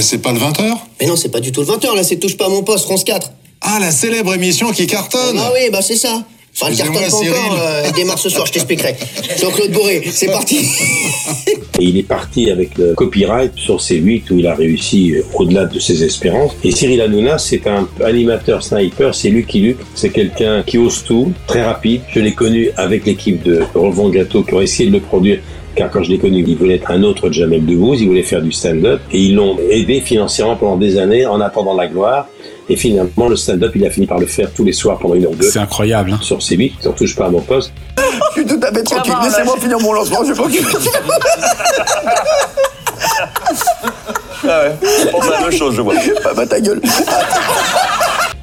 C'est pas le 20h Mais non, c'est pas du tout le 20h, là, c'est touche pas à mon poste, France 4. Ah, la célèbre émission qui cartonne Ah oui, bah c'est ça. Enfin, le Excusez-moi, encore, euh, démarre ce soir, je t'expliquerai. Jean-Claude Bourré, c'est parti. Et il est parti avec le copyright sur C8 où il a réussi euh, au-delà de ses espérances. Et Cyril Hanouna, c'est un animateur sniper, c'est Lucky Luke. C'est quelqu'un qui ose tout, très rapide. Je l'ai connu avec l'équipe de Revend Gâteau qui ont essayé de le produire. Car quand je l'ai connu, il voulait être un autre Jamel Debbouze, il voulait faire du stand-up. Et ils l'ont aidé financièrement pendant des années en attendant la gloire. Et finalement, le stand-up, il a fini par le faire tous les soirs pendant une heure ou deux. C'est incroyable. hein. Sur C8, on touche pas à mon poste. Je suis tout à fait tranquille, laissez-moi finir mon lancement, je vais pas Ah ouais, on pense à la même chose, je vois. Bah, bah ta gueule.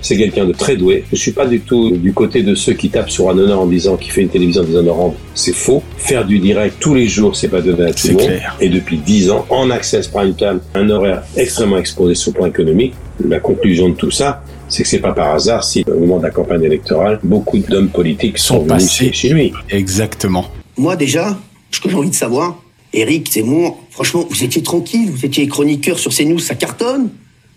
C'est quelqu'un de très doué. Je suis pas du tout du côté de ceux qui tapent sur un honneur en disant qu'il fait une télévision déshonorante. C'est faux. Faire du direct tous les jours, c'est pas donné à tout C'est le monde. clair. Et depuis 10 ans, en access prime time, un horaire extrêmement exposé sur le plan économique. La conclusion de tout ça, c'est que c'est pas par hasard si, au moment de la campagne électorale, beaucoup d'hommes politiques sont, Sont venus passés. chez, chez lui. Exactement. Moi, déjà, ce que j'ai envie de savoir, Eric Zemmour, franchement, vous étiez tranquille, vous étiez chroniqueur sur CNews, ça cartonne.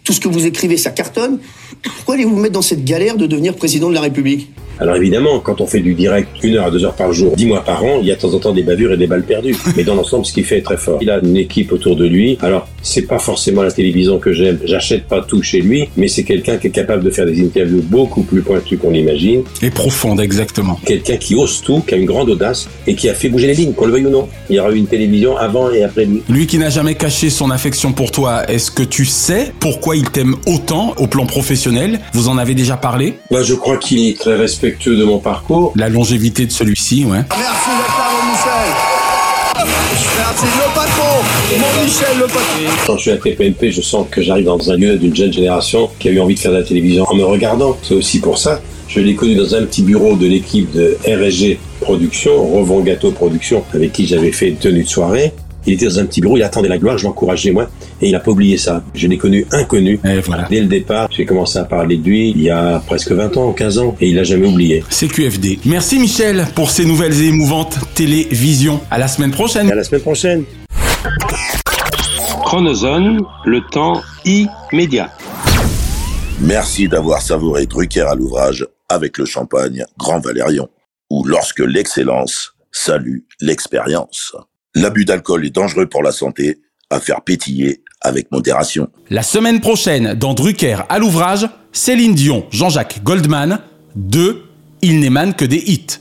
Tout ce que vous écrivez, ça cartonne. Pourquoi allez-vous vous mettre dans cette galère de devenir président de la République? Alors évidemment, quand on fait du direct une heure à deux heures par jour, dix mois par an, il y a de temps en temps des bavures et des balles perdues. Mais dans l'ensemble, ce qu'il fait est très fort. Il a une équipe autour de lui. Alors, c'est pas forcément la télévision que j'aime. J'achète pas tout chez lui, mais c'est quelqu'un qui est capable de faire des interviews beaucoup plus pointues qu'on l'imagine. Et profonde, exactement. Quelqu'un qui ose tout, qui a une grande audace et qui a fait bouger les lignes, qu'on le veuille ou non. Il y aura eu une télévision avant et après lui. Lui qui n'a jamais caché son affection pour toi, est-ce que tu sais pourquoi il t'aime autant au plan professionnel? Vous en avez déjà parlé? Bah, je crois qu'il est très respectueux de mon parcours. La longévité de celui-ci, ouais. Merci d'être là, mon Michel. Merci, le patron, mon Michel, le patron. Quand je suis à TPMP, je sens que j'arrive dans un lieu d'une jeune génération qui a eu envie de faire de la télévision en me regardant. C'est aussi pour ça. Je l'ai connu dans un petit bureau de l'équipe de RSG Production, Revent Gâteau Production, avec qui j'avais fait une tenue de soirée. Il était dans un petit bureau, il attendait la gloire, je l'encourageais moi, et il n'a pas oublié ça. Je l'ai connu inconnu. Et voilà. Dès le départ, j'ai commencé à parler de lui il y a presque 20 ans, 15 ans, et il l'a jamais oublié. C'est QFD. Merci Michel pour ces nouvelles et émouvantes télévisions. À la semaine prochaine. À la semaine prochaine. Chronozone, le temps immédiat. Merci d'avoir savouré Drucker à l'ouvrage avec le champagne Grand Valérion, ou lorsque l'excellence salue l'expérience. L'abus d'alcool est dangereux pour la santé, à faire pétiller avec modération. La semaine prochaine, dans Drucker à l'ouvrage, Céline Dion, Jean-Jacques Goldman, 2, Il n'émane que des hits.